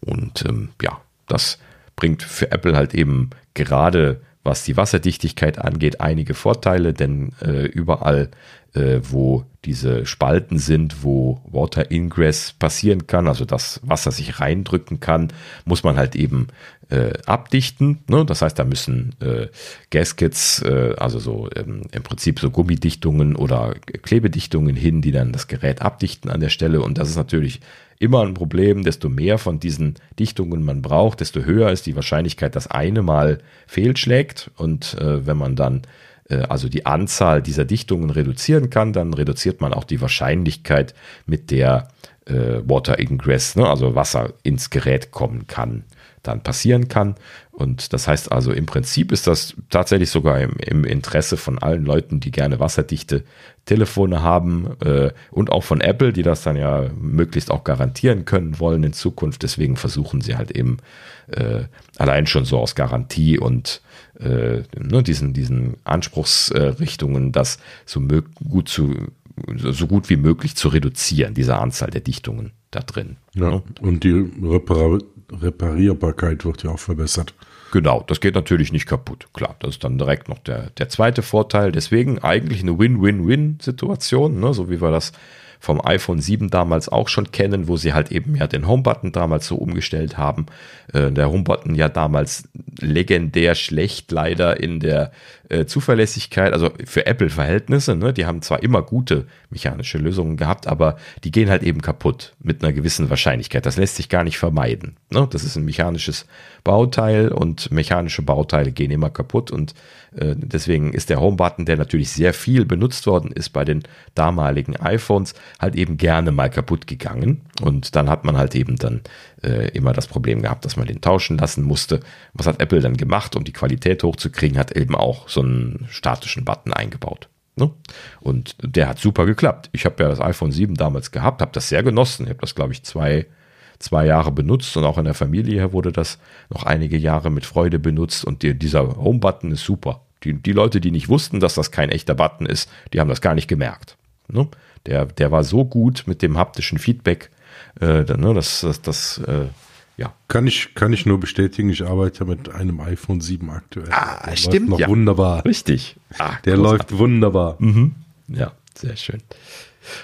Und ähm, ja, das bringt für Apple halt eben gerade was die Wasserdichtigkeit angeht, einige Vorteile, denn äh, überall, äh, wo diese Spalten sind, wo Water Ingress passieren kann, also das Wasser sich reindrücken kann, muss man halt eben äh, abdichten. Ne? Das heißt, da müssen äh, Gaskets, äh, also so ähm, im Prinzip so Gummidichtungen oder Klebedichtungen hin, die dann das Gerät abdichten an der Stelle. Und das ist natürlich immer ein Problem. Desto mehr von diesen Dichtungen man braucht, desto höher ist die Wahrscheinlichkeit, dass eine mal fehlschlägt. Und äh, wenn man dann äh, also die Anzahl dieser Dichtungen reduzieren kann, dann reduziert man auch die Wahrscheinlichkeit, mit der äh, Water Ingress, ne, also Wasser ins Gerät kommen kann, dann passieren kann. Und das heißt also, im Prinzip ist das tatsächlich sogar im, im Interesse von allen Leuten, die gerne wasserdichte Telefone haben äh, und auch von Apple, die das dann ja möglichst auch garantieren können wollen in Zukunft. Deswegen versuchen sie halt eben äh, allein schon so aus Garantie und äh, ne, diesen, diesen Anspruchsrichtungen, das so gut zu so gut wie möglich zu reduzieren, diese Anzahl der Dichtungen da drin. Ja, ne? und die Repar Reparierbarkeit wird ja auch verbessert. Genau, das geht natürlich nicht kaputt. Klar, das ist dann direkt noch der, der zweite Vorteil. Deswegen eigentlich eine Win-Win-Win-Situation, ne? so wie wir das vom iPhone 7 damals auch schon kennen, wo sie halt eben ja den Home-Button damals so umgestellt haben. Äh, der Home-Button ja damals legendär schlecht leider in der äh, Zuverlässigkeit, also für Apple-Verhältnisse, ne, die haben zwar immer gute mechanische Lösungen gehabt, aber die gehen halt eben kaputt mit einer gewissen Wahrscheinlichkeit. Das lässt sich gar nicht vermeiden. Ne? Das ist ein mechanisches Bauteil und mechanische Bauteile gehen immer kaputt und äh, deswegen ist der Home-Button, der natürlich sehr viel benutzt worden ist bei den damaligen iPhones, halt eben gerne mal kaputt gegangen und dann hat man halt eben dann äh, immer das Problem gehabt, dass man den tauschen lassen musste. Was hat Apple dann gemacht, um die Qualität hochzukriegen, hat eben auch so einen statischen Button eingebaut. Ne? Und der hat super geklappt. Ich habe ja das iPhone 7 damals gehabt, habe das sehr genossen. Ich habe das, glaube ich, zwei, zwei Jahre benutzt und auch in der Familie wurde das noch einige Jahre mit Freude benutzt und die, dieser Home-Button ist super. Die, die Leute, die nicht wussten, dass das kein echter Button ist, die haben das gar nicht gemerkt. Ne? Der, der war so gut mit dem haptischen Feedback, äh, ne, das, das, das äh, ja. Kann ich, kann ich nur bestätigen, ich arbeite mit einem iPhone 7 aktuell. Ah, Der stimmt. noch ja. wunderbar. Richtig. Ah, Der großartig. läuft wunderbar. Mhm. Ja, sehr schön.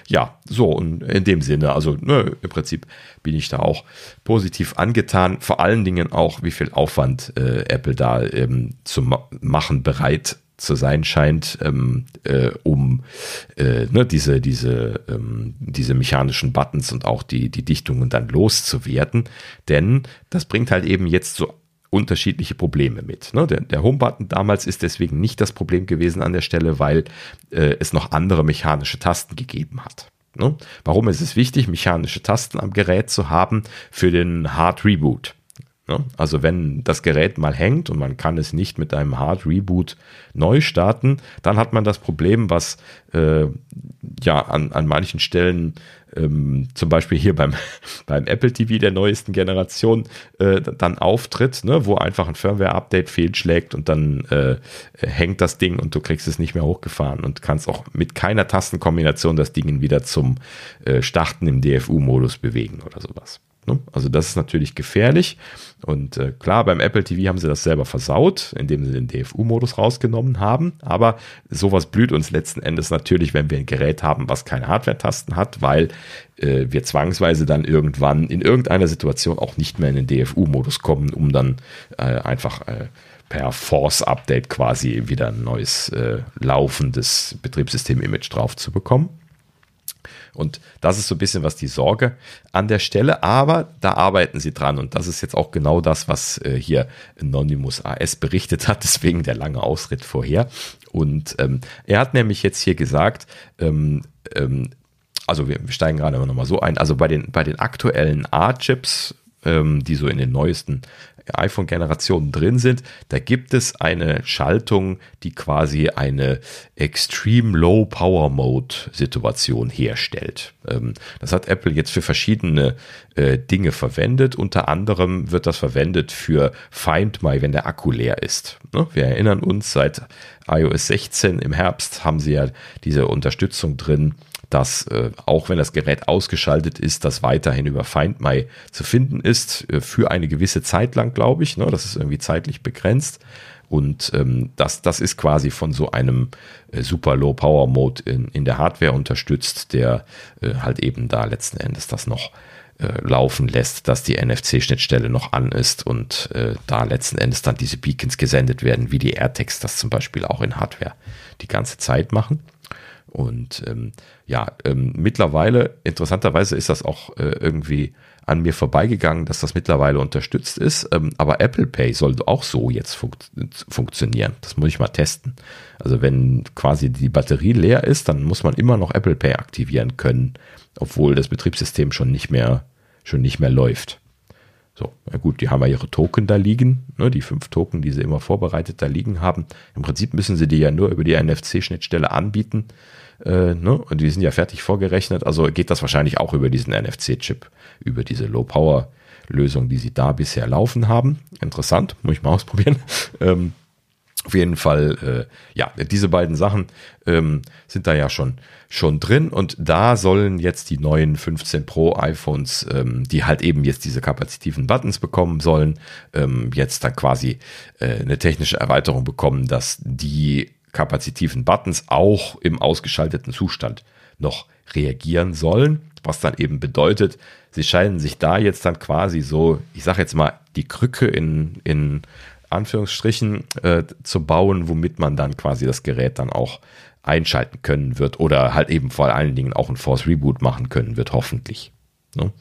Ja, so und in dem Sinne, also ne, im Prinzip bin ich da auch positiv angetan. Vor allen Dingen auch, wie viel Aufwand äh, Apple da ähm, zu ma machen bereit zu sein scheint, ähm, äh, um äh, ne, diese, diese, ähm, diese mechanischen Buttons und auch die, die Dichtungen dann loszuwerden. Denn das bringt halt eben jetzt so unterschiedliche Probleme mit. Ne? Der, der Home-Button damals ist deswegen nicht das Problem gewesen an der Stelle, weil äh, es noch andere mechanische Tasten gegeben hat. Ne? Warum ist es wichtig, mechanische Tasten am Gerät zu haben für den Hard Reboot? Ne? Also wenn das Gerät mal hängt und man kann es nicht mit einem Hard Reboot neu starten, dann hat man das Problem, was äh, ja an, an manchen Stellen ähm, zum Beispiel hier beim, beim Apple TV der neuesten Generation äh, dann auftritt, ne, wo einfach ein Firmware-Update fehlschlägt und dann äh, hängt das Ding und du kriegst es nicht mehr hochgefahren und kannst auch mit keiner Tastenkombination das Ding wieder zum äh, Starten im DFU-Modus bewegen oder sowas. Ne? Also das ist natürlich gefährlich. Und äh, klar, beim Apple TV haben sie das selber versaut, indem sie den DFU-Modus rausgenommen haben. Aber sowas blüht uns letzten Endes natürlich, wenn wir ein Gerät haben, was keine Hardware-Tasten hat, weil äh, wir zwangsweise dann irgendwann in irgendeiner Situation auch nicht mehr in den DFU-Modus kommen, um dann äh, einfach äh, per Force-Update quasi wieder ein neues äh, laufendes Betriebssystem-Image drauf zu bekommen. Und das ist so ein bisschen was die Sorge an der Stelle, aber da arbeiten sie dran. Und das ist jetzt auch genau das, was äh, hier Anonymous AS berichtet hat, deswegen der lange Ausritt vorher. Und ähm, er hat nämlich jetzt hier gesagt, ähm, ähm, also wir, steigen gerade nochmal so ein, also bei den, bei den aktuellen A-Chips, ähm, die so in den neuesten iPhone-Generationen drin sind, da gibt es eine Schaltung, die quasi eine Extreme Low Power Mode Situation herstellt. Ähm, das hat Apple jetzt für verschiedene äh, Dinge verwendet. Unter anderem wird das verwendet für Find My, wenn der Akku leer ist. Ne? Wir erinnern uns, seit iOS 16 im Herbst haben sie ja diese Unterstützung drin, dass äh, auch wenn das Gerät ausgeschaltet ist, das weiterhin über Find My zu finden ist, äh, für eine gewisse Zeit lang, glaube ich. Ne? Das ist irgendwie zeitlich begrenzt. Und ähm, das, das ist quasi von so einem äh, Super Low Power Mode in, in der Hardware unterstützt, der äh, halt eben da letzten Endes das noch äh, laufen lässt, dass die NFC-Schnittstelle noch an ist und äh, da letzten Endes dann diese Beacons gesendet werden, wie die AirTags das zum Beispiel auch in Hardware die ganze Zeit machen. Und ähm, ja, ähm, mittlerweile, interessanterweise ist das auch äh, irgendwie an mir vorbeigegangen, dass das mittlerweile unterstützt ist. Ähm, aber Apple Pay soll auch so jetzt fun funktionieren. Das muss ich mal testen. Also wenn quasi die Batterie leer ist, dann muss man immer noch Apple Pay aktivieren können, obwohl das Betriebssystem schon nicht mehr, schon nicht mehr läuft. So, na gut, die haben ja ihre Token da liegen, ne, die fünf Token, die sie immer vorbereitet da liegen haben. Im Prinzip müssen sie die ja nur über die NFC-Schnittstelle anbieten äh, ne? Und die sind ja fertig vorgerechnet. Also geht das wahrscheinlich auch über diesen NFC-Chip, über diese Low-Power-Lösung, die sie da bisher laufen haben. Interessant, muss ich mal ausprobieren. Ähm, auf jeden Fall, äh, ja, diese beiden Sachen ähm, sind da ja schon, schon drin und da sollen jetzt die neuen 15 Pro iPhones, ähm, die halt eben jetzt diese kapazitiven Buttons bekommen sollen, ähm, jetzt dann quasi äh, eine technische Erweiterung bekommen, dass die kapazitiven Buttons auch im ausgeschalteten Zustand noch reagieren sollen, was dann eben bedeutet, sie scheinen sich da jetzt dann quasi so, ich sage jetzt mal, die Krücke in, in Anführungsstrichen äh, zu bauen, womit man dann quasi das Gerät dann auch einschalten können wird oder halt eben vor allen Dingen auch ein Force Reboot machen können wird, hoffentlich. Ne?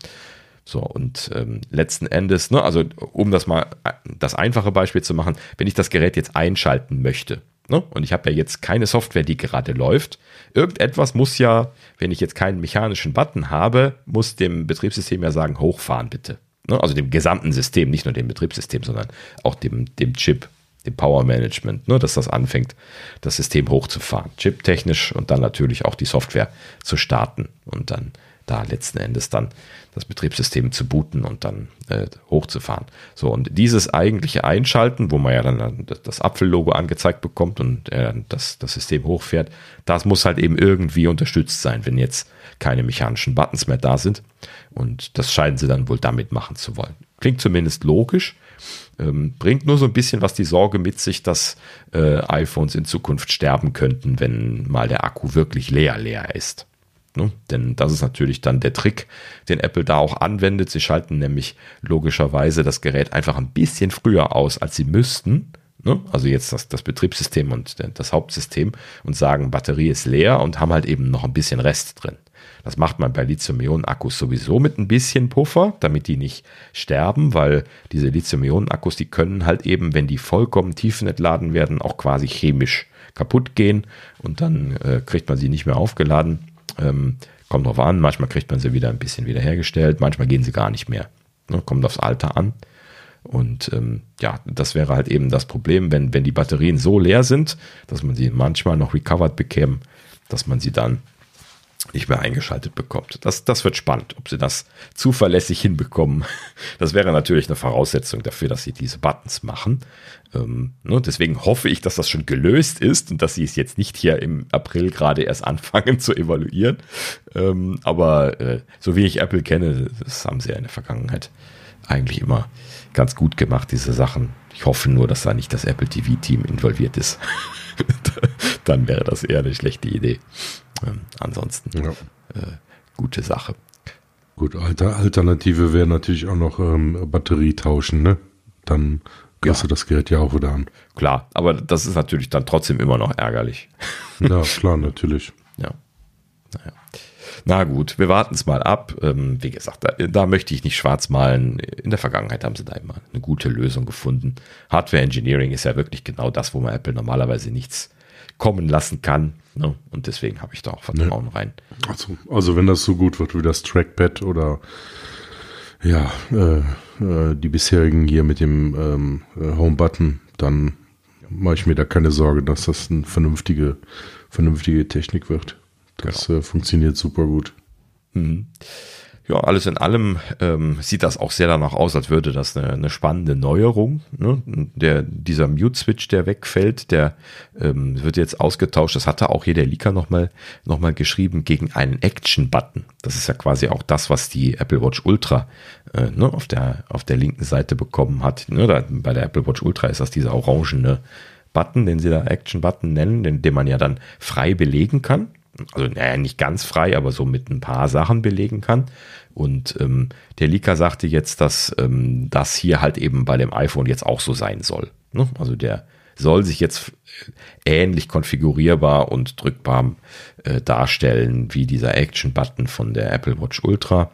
So, und ähm, letzten Endes, ne, also um das mal das einfache Beispiel zu machen, wenn ich das Gerät jetzt einschalten möchte, Ne? Und ich habe ja jetzt keine Software, die gerade läuft. Irgendetwas muss ja, wenn ich jetzt keinen mechanischen Button habe, muss dem Betriebssystem ja sagen, hochfahren bitte. Ne? Also dem gesamten System, nicht nur dem Betriebssystem, sondern auch dem, dem Chip, dem Power Management, ne? dass das anfängt, das System hochzufahren. Chip-technisch und dann natürlich auch die Software zu starten und dann da letzten Endes dann das Betriebssystem zu booten und dann äh, hochzufahren. So, und dieses eigentliche Einschalten, wo man ja dann das Apfellogo angezeigt bekommt und äh, das, das System hochfährt, das muss halt eben irgendwie unterstützt sein, wenn jetzt keine mechanischen Buttons mehr da sind. Und das scheinen sie dann wohl damit machen zu wollen. Klingt zumindest logisch. Ähm, bringt nur so ein bisschen was die Sorge mit sich, dass äh, iPhones in Zukunft sterben könnten, wenn mal der Akku wirklich leer leer ist. Ne? Denn das ist natürlich dann der Trick, den Apple da auch anwendet. Sie schalten nämlich logischerweise das Gerät einfach ein bisschen früher aus, als sie müssten. Ne? Also jetzt das, das Betriebssystem und das Hauptsystem und sagen, Batterie ist leer und haben halt eben noch ein bisschen Rest drin. Das macht man bei Lithium-Ionen-Akkus sowieso mit ein bisschen Puffer, damit die nicht sterben, weil diese Lithium-Ionen-Akkus, die können halt eben, wenn die vollkommen tiefenentladen werden, auch quasi chemisch kaputt gehen und dann äh, kriegt man sie nicht mehr aufgeladen. Ähm, kommt drauf an, manchmal kriegt man sie wieder ein bisschen wiederhergestellt, manchmal gehen sie gar nicht mehr. Ne, kommt aufs Alter an. Und ähm, ja, das wäre halt eben das Problem, wenn, wenn die Batterien so leer sind, dass man sie manchmal noch recovered bekäme, dass man sie dann nicht mehr eingeschaltet bekommt. Das, das wird spannend, ob sie das zuverlässig hinbekommen. Das wäre natürlich eine Voraussetzung dafür, dass sie diese Buttons machen. Ähm, ne, deswegen hoffe ich, dass das schon gelöst ist und dass sie es jetzt nicht hier im April gerade erst anfangen zu evaluieren. Ähm, aber äh, so wie ich Apple kenne, das haben sie ja in der Vergangenheit eigentlich immer ganz gut gemacht, diese Sachen. Ich hoffe nur, dass da nicht das Apple TV-Team involviert ist. Dann wäre das eher eine schlechte Idee. Ähm, ansonsten ja. äh, gute Sache. Gut, Alter, Alternative wäre natürlich auch noch ähm, Batterie tauschen, ne? Dann kriegst ja. du das Gerät ja auch wieder an. Klar, aber das ist natürlich dann trotzdem immer noch ärgerlich. Ja, klar, natürlich. ja. Naja. Na gut, wir warten es mal ab. Ähm, wie gesagt, da, da, möchte ich nicht schwarz malen. In der Vergangenheit haben sie da immer eine gute Lösung gefunden. Hardware Engineering ist ja wirklich genau das, wo man Apple normalerweise nichts kommen lassen kann. Ne? Und deswegen habe ich da auch Vertrauen ja. rein. Also, also wenn das so gut wird wie das Trackpad oder ja, äh, äh, die bisherigen hier mit dem ähm, äh, Home-Button, dann mache ich mir da keine Sorge, dass das eine vernünftige, vernünftige Technik wird. Das genau. äh, funktioniert super gut. Mhm ja, alles in allem ähm, sieht das auch sehr danach aus, als würde das eine, eine spannende Neuerung. Ne? Der, dieser Mute-Switch, der wegfällt, der ähm, wird jetzt ausgetauscht. Das hatte auch hier der Leaker nochmal noch mal geschrieben gegen einen Action-Button. Das ist ja quasi auch das, was die Apple Watch Ultra äh, ne, auf, der, auf der linken Seite bekommen hat. Ne? Da, bei der Apple Watch Ultra ist das dieser orangene Button, den sie da Action-Button nennen, den, den man ja dann frei belegen kann also naja, nicht ganz frei, aber so mit ein paar Sachen belegen kann. Und ähm, der Leaker sagte jetzt, dass ähm, das hier halt eben bei dem iPhone jetzt auch so sein soll. Ne? Also der soll sich jetzt ähnlich konfigurierbar und drückbar äh, darstellen wie dieser Action-Button von der Apple Watch Ultra.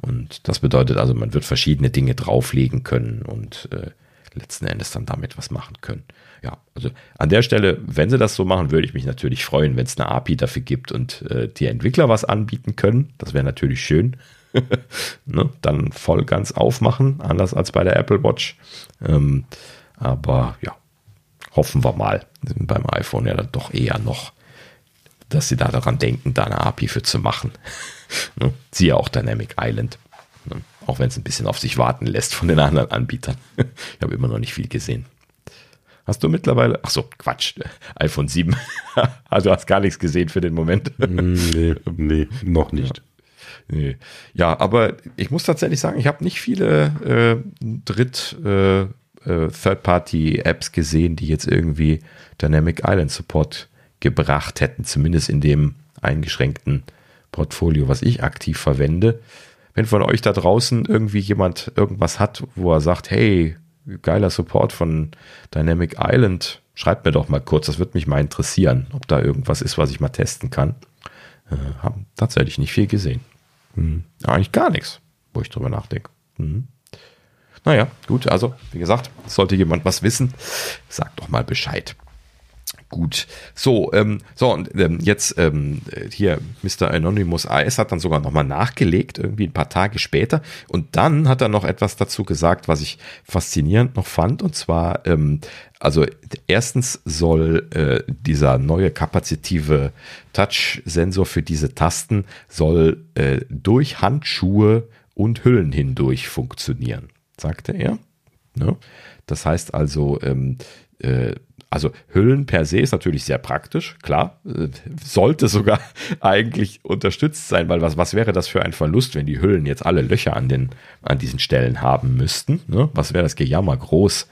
Und das bedeutet also, man wird verschiedene Dinge drauflegen können und äh, letzten Endes dann damit was machen können ja, also an der Stelle, wenn sie das so machen, würde ich mich natürlich freuen, wenn es eine API dafür gibt und äh, die Entwickler was anbieten können. Das wäre natürlich schön. ne? Dann voll ganz aufmachen, anders als bei der Apple Watch. Ähm, aber ja, hoffen wir mal. Beim iPhone ja dann doch eher noch, dass sie da daran denken, da eine API für zu machen. ne? Siehe auch Dynamic Island. Ne? Auch wenn es ein bisschen auf sich warten lässt von den anderen Anbietern. ich habe immer noch nicht viel gesehen. Hast du mittlerweile, ach so, Quatsch, iPhone 7. also hast gar nichts gesehen für den Moment. Mm, nee, nee noch nicht. Ja. Nee. ja, aber ich muss tatsächlich sagen, ich habe nicht viele äh, Dritt- äh, äh, Third-Party-Apps gesehen, die jetzt irgendwie Dynamic Island Support gebracht hätten, zumindest in dem eingeschränkten Portfolio, was ich aktiv verwende. Wenn von euch da draußen irgendwie jemand irgendwas hat, wo er sagt, hey, geiler Support von Dynamic Island. Schreibt mir doch mal kurz, das würde mich mal interessieren, ob da irgendwas ist, was ich mal testen kann. Äh, haben tatsächlich nicht viel gesehen. Hm. Eigentlich gar nichts, wo ich drüber nachdenke. Hm. Naja, gut, also wie gesagt, sollte jemand was wissen, sagt doch mal Bescheid. Gut. So, ähm, so und ähm, jetzt ähm, hier Mr. Anonymous AS hat dann sogar nochmal nachgelegt, irgendwie ein paar Tage später. Und dann hat er noch etwas dazu gesagt, was ich faszinierend noch fand. Und zwar, ähm, also erstens soll äh, dieser neue kapazitive Touch-Sensor für diese Tasten soll äh, durch Handschuhe und Hüllen hindurch funktionieren, sagte er. Ne? Das heißt also, ähm, äh, also Hüllen per se ist natürlich sehr praktisch, klar, äh, sollte sogar eigentlich unterstützt sein, weil was, was wäre das für ein Verlust, wenn die Hüllen jetzt alle Löcher an, den, an diesen Stellen haben müssten? Ne? Was wäre das Gejammer groß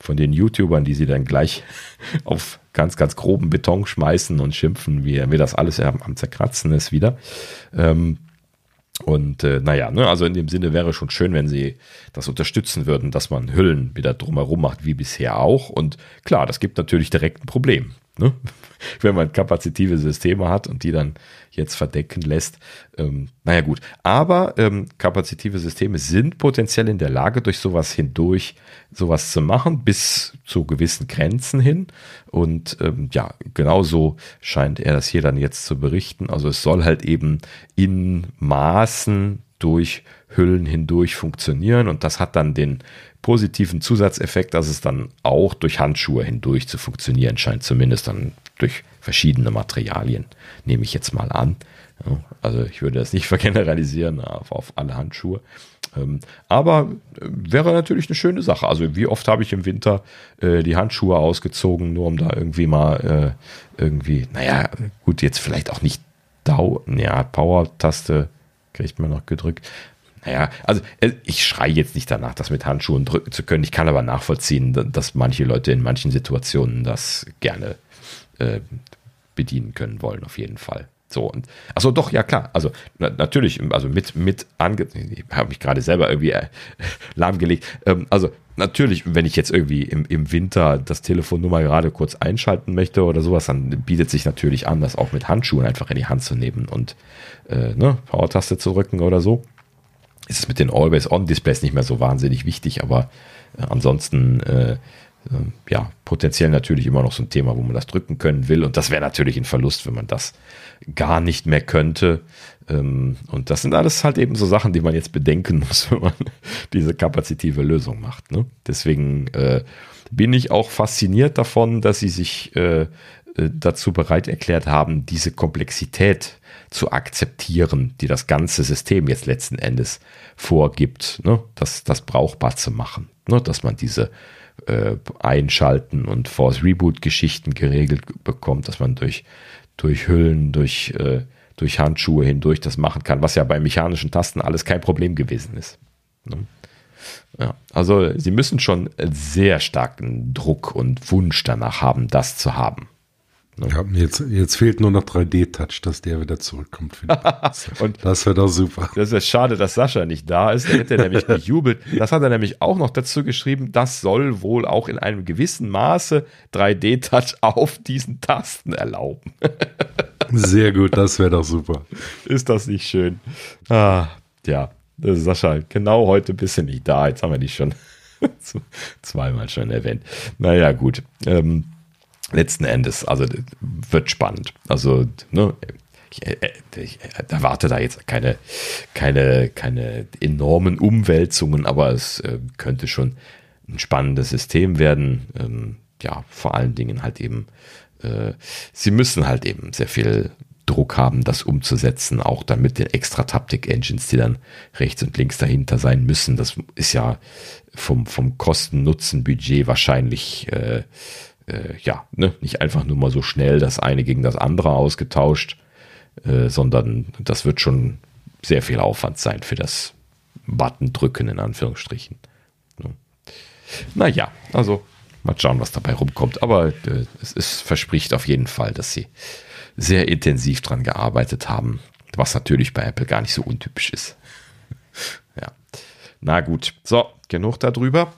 von den YouTubern, die sie dann gleich auf ganz, ganz groben Beton schmeißen und schimpfen, wie, wie das alles am, Zerkratzen ist wieder. Ähm, und äh, naja, ne, also in dem Sinne wäre schon schön, wenn sie das unterstützen würden, dass man Hüllen wieder drumherum macht, wie bisher auch. Und klar, das gibt natürlich direkt ein Problem. Ne? Wenn man kapazitive Systeme hat und die dann jetzt verdecken lässt. Ähm, naja gut, aber ähm, kapazitive Systeme sind potenziell in der Lage, durch sowas hindurch sowas zu machen, bis zu gewissen Grenzen hin. Und ähm, ja, genauso scheint er das hier dann jetzt zu berichten. Also es soll halt eben in Maßen durch Hüllen hindurch funktionieren und das hat dann den positiven Zusatzeffekt, dass es dann auch durch Handschuhe hindurch zu funktionieren scheint, zumindest dann durch verschiedene Materialien, nehme ich jetzt mal an. Also ich würde das nicht vergeneralisieren auf, auf alle Handschuhe. Ähm, aber äh, wäre natürlich eine schöne Sache. Also wie oft habe ich im Winter äh, die Handschuhe ausgezogen, nur um da irgendwie mal äh, irgendwie, naja, gut, jetzt vielleicht auch nicht Dau, ja, Power-Taste kriegt man noch gedrückt. Naja, also äh, ich schreie jetzt nicht danach, das mit Handschuhen drücken zu können. Ich kann aber nachvollziehen, dass manche Leute in manchen Situationen das gerne äh, bedienen können wollen, auf jeden Fall. So und achso, doch, ja klar. Also na, natürlich, also mit, mit ange. Ich habe mich gerade selber irgendwie äh, lahmgelegt. Ähm, also natürlich, wenn ich jetzt irgendwie im, im Winter das Telefon nur mal gerade kurz einschalten möchte oder sowas, dann bietet sich natürlich an, das auch mit Handschuhen einfach in die Hand zu nehmen und äh, ne, Power-Taste zu drücken oder so. Ist es mit den Always-On-Displays nicht mehr so wahnsinnig wichtig, aber äh, ansonsten äh, ja, potenziell natürlich immer noch so ein Thema, wo man das drücken können will. Und das wäre natürlich ein Verlust, wenn man das gar nicht mehr könnte. Ähm, und das sind alles halt eben so Sachen, die man jetzt bedenken muss, wenn man diese kapazitive Lösung macht. Ne? Deswegen äh, bin ich auch fasziniert davon, dass sie sich äh, äh, dazu bereit erklärt haben, diese Komplexität zu akzeptieren, die das ganze System jetzt letzten Endes vorgibt, ne? das, das brauchbar zu machen, ne? dass man diese äh, Einschalten und Force Reboot Geschichten geregelt bekommt, dass man durch, durch Hüllen, durch, äh, durch Handschuhe hindurch das machen kann, was ja bei mechanischen Tasten alles kein Problem gewesen ist. Ne? Ja, also sie müssen schon sehr starken Druck und Wunsch danach haben, das zu haben. Ne? Ja, jetzt, jetzt fehlt nur noch 3D-Touch, dass der wieder zurückkommt. und das wäre doch super. Das ist schade, dass Sascha nicht da ist. Der hätte nämlich gejubelt. Das hat er nämlich auch noch dazu geschrieben. Das soll wohl auch in einem gewissen Maße 3D-Touch auf diesen Tasten erlauben. Sehr gut, das wäre doch super. Ist das nicht schön? Ah, ja, Sascha, genau heute bist du nicht da. Jetzt haben wir dich schon zweimal schon erwähnt. Naja, gut. Ähm, letzten Endes, also wird spannend. Also, ne, ich, äh, ich erwarte da jetzt keine, keine, keine enormen Umwälzungen, aber es äh, könnte schon ein spannendes System werden. Ähm, ja, vor allen Dingen halt eben, äh, sie müssen halt eben sehr viel Druck haben, das umzusetzen, auch dann mit den extra Taptic-Engines, die dann rechts und links dahinter sein müssen. Das ist ja vom, vom Kosten-Nutzen-Budget wahrscheinlich äh, äh, ja, ne, nicht einfach nur mal so schnell das eine gegen das andere ausgetauscht, äh, sondern das wird schon sehr viel Aufwand sein für das Button drücken, in Anführungsstrichen. Ne. Naja, also mal schauen, was dabei rumkommt. Aber äh, es ist, verspricht auf jeden Fall, dass sie sehr intensiv dran gearbeitet haben, was natürlich bei Apple gar nicht so untypisch ist. ja. Na gut, so, genug darüber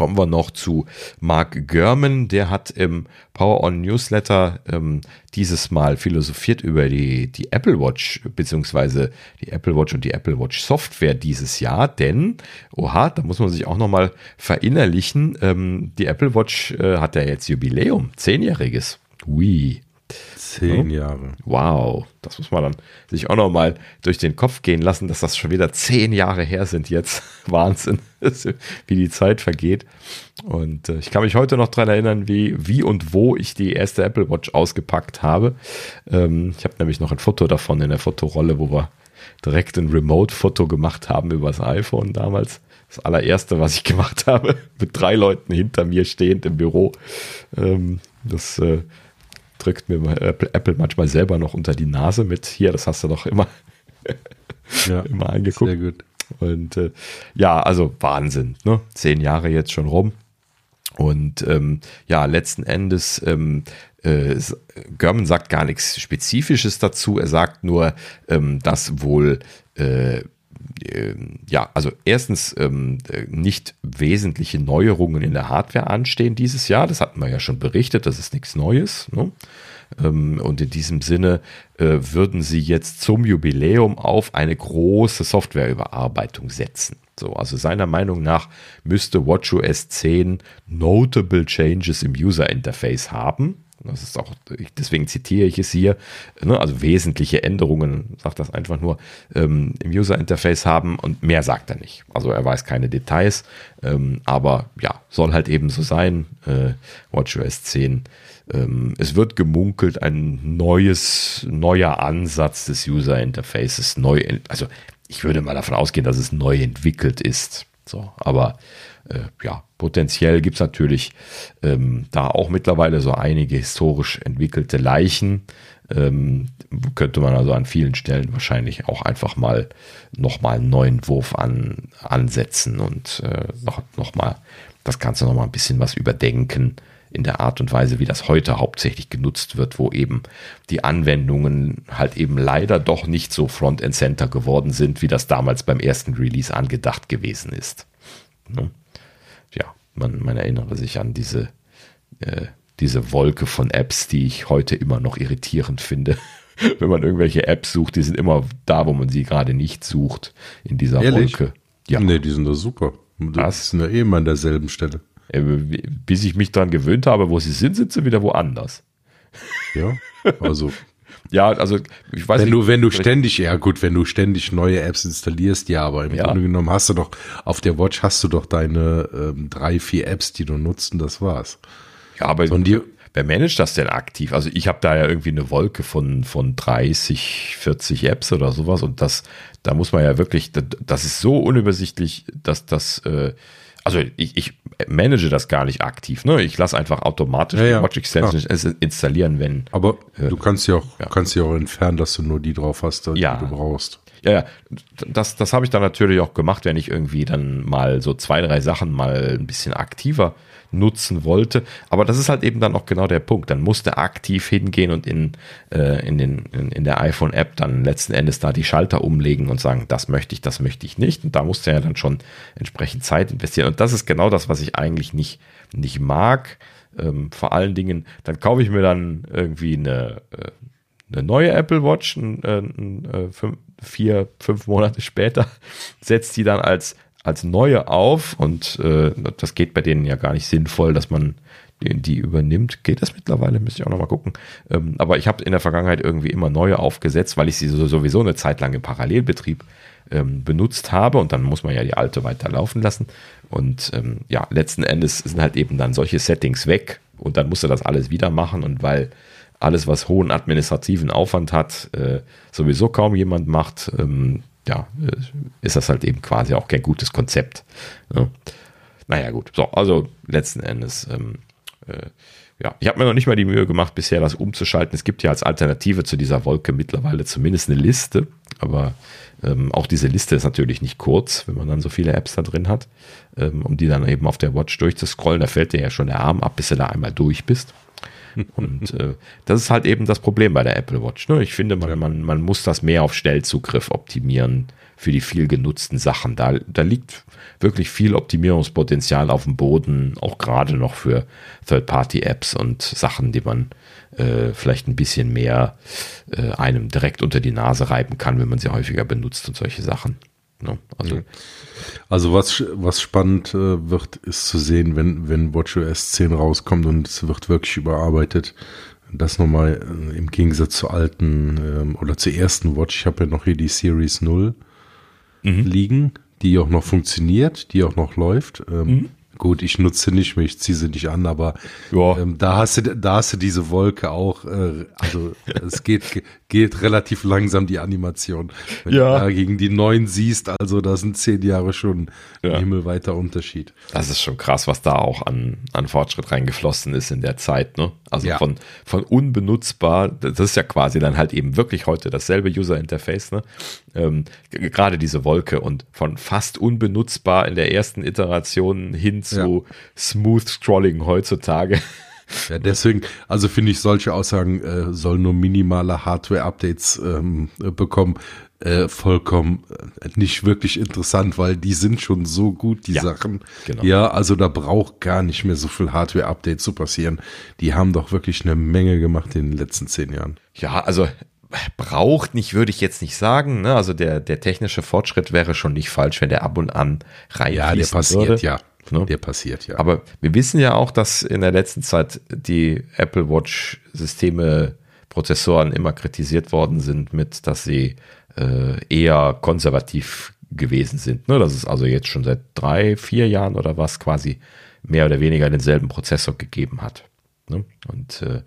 kommen wir noch zu Mark Gurman. Der hat im Power On Newsletter ähm, dieses Mal philosophiert über die, die Apple Watch, beziehungsweise die Apple Watch und die Apple Watch Software dieses Jahr. Denn, oha, da muss man sich auch nochmal verinnerlichen, ähm, die Apple Watch äh, hat ja jetzt Jubiläum, zehnjähriges. Ui. Zehn Jahre. Wow, das muss man dann sich auch noch mal durch den Kopf gehen lassen, dass das schon wieder zehn Jahre her sind jetzt. Wahnsinn, wie die Zeit vergeht. Und äh, ich kann mich heute noch daran erinnern, wie, wie und wo ich die erste Apple Watch ausgepackt habe. Ähm, ich habe nämlich noch ein Foto davon in der Fotorolle, wo wir direkt ein Remote-Foto gemacht haben über das iPhone damals. Das allererste, was ich gemacht habe, mit drei Leuten hinter mir stehend im Büro. Ähm, das äh, drückt mir Apple manchmal selber noch unter die Nase mit, hier, das hast du doch immer, ja, immer angeguckt. Sehr gut. Und äh, ja, also Wahnsinn, ne? Zehn Jahre jetzt schon rum. Und ähm, ja, letzten Endes, ähm, äh, Görman sagt gar nichts Spezifisches dazu. Er sagt nur, ähm, dass wohl äh, ja, also erstens ähm, nicht wesentliche Neuerungen in der Hardware anstehen dieses Jahr. Das hatten wir ja schon berichtet, das ist nichts Neues. Ne? Ähm, und in diesem Sinne äh, würden sie jetzt zum Jubiläum auf eine große Softwareüberarbeitung setzen. So, also seiner Meinung nach müsste WatchOS 10 notable changes im User Interface haben. Das ist auch, deswegen zitiere ich es hier, ne, also wesentliche Änderungen, sagt das einfach nur, ähm, im User-Interface haben und mehr sagt er nicht. Also er weiß keine Details, ähm, aber ja, soll halt eben so sein. Äh, WatchOS 10 ähm, es wird gemunkelt, ein neues, neuer Ansatz des User Interfaces, neu, also ich würde mal davon ausgehen, dass es neu entwickelt ist. So, aber äh, ja, potenziell gibt es natürlich ähm, da auch mittlerweile so einige historisch entwickelte Leichen. Ähm, könnte man also an vielen Stellen wahrscheinlich auch einfach mal nochmal einen neuen Wurf an, ansetzen und äh, noch, noch mal das Ganze nochmal ein bisschen was überdenken in der Art und Weise, wie das heute hauptsächlich genutzt wird, wo eben die Anwendungen halt eben leider doch nicht so Front-End-Center geworden sind, wie das damals beim ersten Release angedacht gewesen ist. Ne? Man, man erinnere sich an diese, äh, diese Wolke von Apps, die ich heute immer noch irritierend finde. Wenn man irgendwelche Apps sucht, die sind immer da, wo man sie gerade nicht sucht, in dieser Ehrlich? Wolke. Ja. Nee, die sind doch super. Das sind ja eh immer an derselben Stelle. Äh, bis ich mich daran gewöhnt habe, wo sie sind, sind sie wieder woanders. Ja, also. ja, also ich weiß wenn nicht. Du, wenn du ständig, ja gut, wenn du ständig neue Apps installierst, ja, aber im Ja. Grunde genommen hast du doch, auf der Watch hast du doch deine ähm, drei, vier Apps, die du nutzt und das war's. Ja, aber So, und die- wer managt das denn aktiv? Also ich habe da ja irgendwie eine Wolke von, von 30, 40 Apps oder sowas und das, da muss man ja wirklich, das, das ist so unübersichtlich, dass das, äh, also ich, ich manage das gar nicht aktiv, ne? Ich lasse einfach automatisch Ja, ja, die Watch Extensions installieren, wenn, Aber du kannst ja auch, ja. kannst ja auch entfernen, dass du nur die drauf hast, die Ja. du brauchst. Ja, ja, das, das habe ich dann natürlich auch gemacht, wenn ich irgendwie dann mal so zwei, drei Sachen mal ein bisschen aktiver nutzen wollte. Aber das ist halt eben dann auch genau der Punkt. Dann musste aktiv hingehen und in, äh, in, den, in, in der iPhone-App dann letzten Endes da die Schalter umlegen und sagen, das möchte ich, das möchte ich nicht. Und da musste er ja dann schon entsprechend Zeit investieren. Und das ist genau das, was ich eigentlich nicht, nicht mag. Ähm, vor allen Dingen, dann kaufe ich mir dann irgendwie eine, äh, eine neue Apple Watch, ein, äh, ein, äh, fünf, vier, fünf Monate später, setzt die dann als, als neue auf und äh, das geht bei denen ja gar nicht sinnvoll, dass man die, übernimmt. Geht das mittlerweile? Müsste ich auch nochmal gucken. Ähm, aber ich habe in der Vergangenheit irgendwie immer neue aufgesetzt, weil ich sie so, sowieso eine Zeit lang im Parallelbetrieb ähm, benutzt habe und dann muss man ja die alte weiterlaufen lassen. Und ähm, ja, letzten Endes sind halt eben dann solche Settings weg und dann musst du das alles wieder machen und weil alles, was hohen administrativen Aufwand hat, äh, sowieso kaum jemand macht, ähm, ja, äh, ist das halt eben quasi auch kein gutes Konzept. Ja. Naja, gut. So, also letzten Endes, ähm, äh, ja, ich habe mir noch nicht mal die Mühe gemacht, bisher das umzuschalten. Es gibt ja als Alternative zu dieser Wolke mittlerweile zumindest eine Liste, aber ähm, auch diese Liste ist natürlich nicht kurz, wenn man dann so viele Apps da drin hat, ähm, um die dann eben auf der Watch durchzuscrollen. Da fällt dir ja schon der Arm ab, bis du da einmal durch bist. Und äh, das ist halt eben das Problem bei der Apple Watch. Ne? Ich finde, man, man, man muss das mehr auf Schnellzugriff optimieren für die viel genutzten Sachen. Da, da liegt wirklich viel Optimierungspotenzial auf dem Boden, auch gerade noch für Third-Party-Apps und Sachen, die man äh, vielleicht ein bisschen mehr äh, einem direkt unter die Nase reiben kann, wenn man sie häufiger benutzt und solche Sachen. Ne? Also, Also was, was spannend äh, wird, ist zu sehen, wenn, wenn WatchOS 10 rauskommt und es wird wirklich überarbeitet. Das nochmal äh, im Gegensatz zur alten ähm, oder zur ersten Watch. Ich habe ja noch hier die Series 0 liegen, die auch noch funktioniert, die auch noch läuft. Ähm, Gut, ich nutze nicht mehr, ich ziehe sie nicht an, aber ähm, da hast du, da hast du diese Wolke auch, äh, also es geht, geht relativ langsam die Animation. Wenn Ja. du da gegen die neuen siehst, also da sind zehn Jahre schon Ja. ein himmelweiter Unterschied. Das ist schon krass, was da auch an, an Fortschritt reingeflossen ist in der Zeit. Ne? Also Ja. von, von unbenutzbar, das ist ja quasi dann halt eben wirklich heute dasselbe User-Interface. Ne? Ähm, Gerade diese Wolke und von fast unbenutzbar in der ersten Iteration hin zu Smooth Scrolling heutzutage. Ja, deswegen, also finde ich solche Aussagen äh, soll nur minimale Hardware-Updates ähm, äh, bekommen. Äh, vollkommen äh, nicht wirklich interessant, weil die sind schon so gut, die Ja, Sachen. genau. Ja, also da braucht gar nicht mehr so viel Hardware-Update zu passieren. Die haben doch wirklich eine Menge gemacht in den letzten zehn Jahren. Ja, also braucht nicht, würde ich jetzt nicht sagen. Ne? Also der, der technische Fortschritt wäre schon nicht falsch, wenn der ab und an rein Ja, der passiert, ja. Ne? Der passiert, ja. Aber wir wissen ja auch, dass in der letzten Zeit die Apple Watch Systeme, Prozessoren immer kritisiert worden sind mit, dass sie äh, eher konservativ gewesen sind. Ne? Das ist also jetzt schon seit drei, vier Jahren oder was quasi mehr oder weniger denselben Prozessor gegeben hat. Ne? Und äh,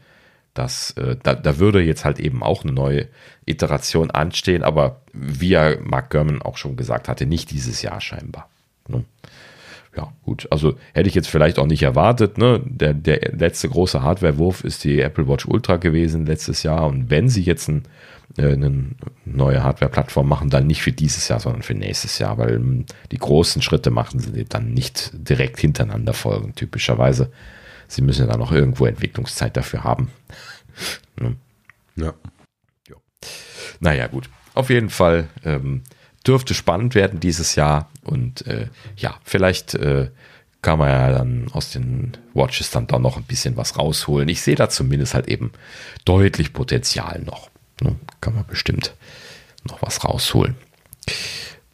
das, äh, da, da würde jetzt halt eben auch eine neue Iteration anstehen, aber wie ja Mark Gurman auch schon gesagt hatte, nicht dieses Jahr scheinbar. Ne? Ja, gut. Also hätte ich jetzt vielleicht auch nicht erwartet. Ne? Der, der letzte große Hardware-Wurf ist die Apple Watch Ultra gewesen letztes Jahr. Und wenn sie jetzt ein, äh, eine neue Hardware-Plattform machen, dann nicht für dieses Jahr, sondern für nächstes Jahr, weil ähm, die großen Schritte machen sie dann nicht direkt hintereinander folgen, typischerweise. Sie müssen ja dann noch irgendwo Entwicklungszeit dafür haben. ne? Ja. Jo. Naja, gut. Auf jeden Fall ähm, dürfte spannend werden dieses Jahr und äh, ja, vielleicht äh, kann man ja dann aus den Watches dann doch noch ein bisschen was rausholen. Ich sehe da zumindest halt eben deutlich Potenzial noch. Ne? Kann man bestimmt noch was rausholen.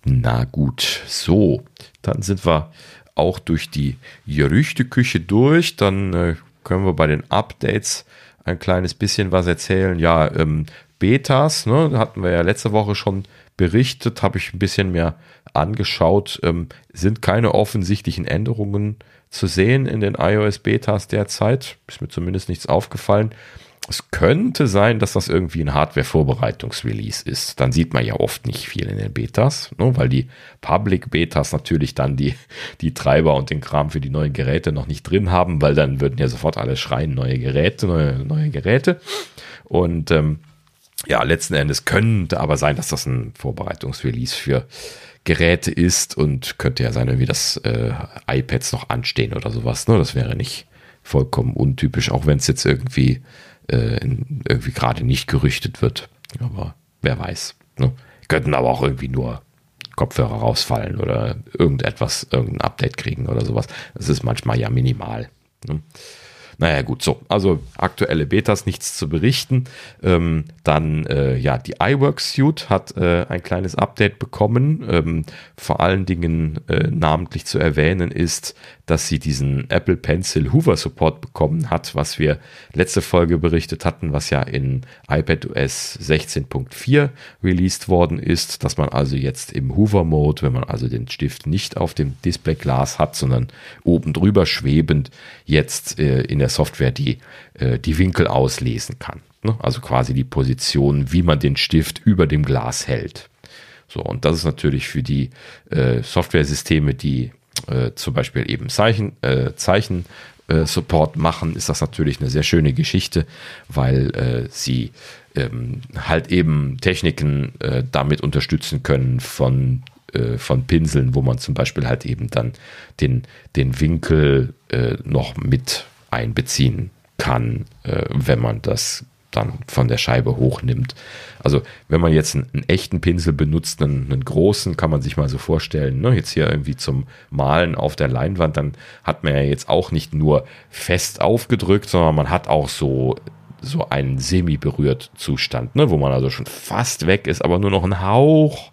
Na gut, so, dann sind wir auch durch die Gerüchteküche durch. Dann äh, können wir bei den Updates ein kleines bisschen was erzählen. Ja, ähm, Betas, ne, hatten wir ja letzte Woche schon berichtet, habe ich ein bisschen mehr angeschaut, ähm, sind keine offensichtlichen Änderungen zu sehen in den iOS-Betas derzeit. Ist mir zumindest nichts aufgefallen. Es könnte sein, dass das irgendwie ein Hardware-Vorbereitungs-Release ist. Dann sieht man ja oft nicht viel in den Betas, ne, weil die Public-Betas natürlich dann die, die Treiber und den Kram für die neuen Geräte noch nicht drin haben, weil dann würden ja sofort alle schreien, neue Geräte, neue, neue Geräte. Und ähm, ja, letzten Endes könnte aber sein, dass das ein Vorbereitungsrelease für Geräte ist und könnte ja sein, wie das äh, iPads noch anstehen oder sowas. Ne? Das wäre nicht vollkommen untypisch, auch wenn es jetzt irgendwie, äh, irgendwie gerade nicht gerüchtet wird. Aber wer weiß. Ne? Könnten aber auch irgendwie nur Kopfhörer rausfallen oder irgendetwas, irgendein Update kriegen oder sowas. Das ist manchmal ja minimal. Ne? Naja, gut, so. Also aktuelle Betas, nichts zu berichten. Ähm, dann, äh, ja, die iWorks Suite hat äh, ein kleines Update bekommen. Ähm, vor allen Dingen äh, namentlich zu erwähnen ist, dass sie diesen Apple Pencil Hoover Support bekommen hat, was wir letzte Folge berichtet hatten, was ja in iPadOS 16.4 released worden ist, dass man also jetzt im Hoover Mode, wenn man also den Stift nicht auf dem Displayglas hat, sondern oben drüber schwebend, jetzt äh, in der Software die, äh, die Winkel auslesen kann. Ne? Also quasi die Position, wie man den Stift über dem Glas hält. So, und das ist natürlich für die äh, Software-Systeme, die äh, zum Beispiel eben Zeichen, äh, Zeichen äh, Support machen, ist das natürlich eine sehr schöne Geschichte, weil äh, sie ähm, halt eben Techniken damit unterstützen können von von Pinseln, wo man zum Beispiel halt eben dann den, den Winkel noch mit einbeziehen kann, wenn man das dann von der Scheibe hochnimmt. Also wenn man jetzt einen, einen echten Pinsel benutzt, einen, einen, großen, kann man sich mal so vorstellen, ne? jetzt hier irgendwie zum Malen auf der Leinwand, dann hat man ja jetzt auch nicht nur fest aufgedrückt, sondern man hat auch so so einen semi-berührt Zustand, ne? wo man also schon fast weg ist, aber nur noch einen Hauch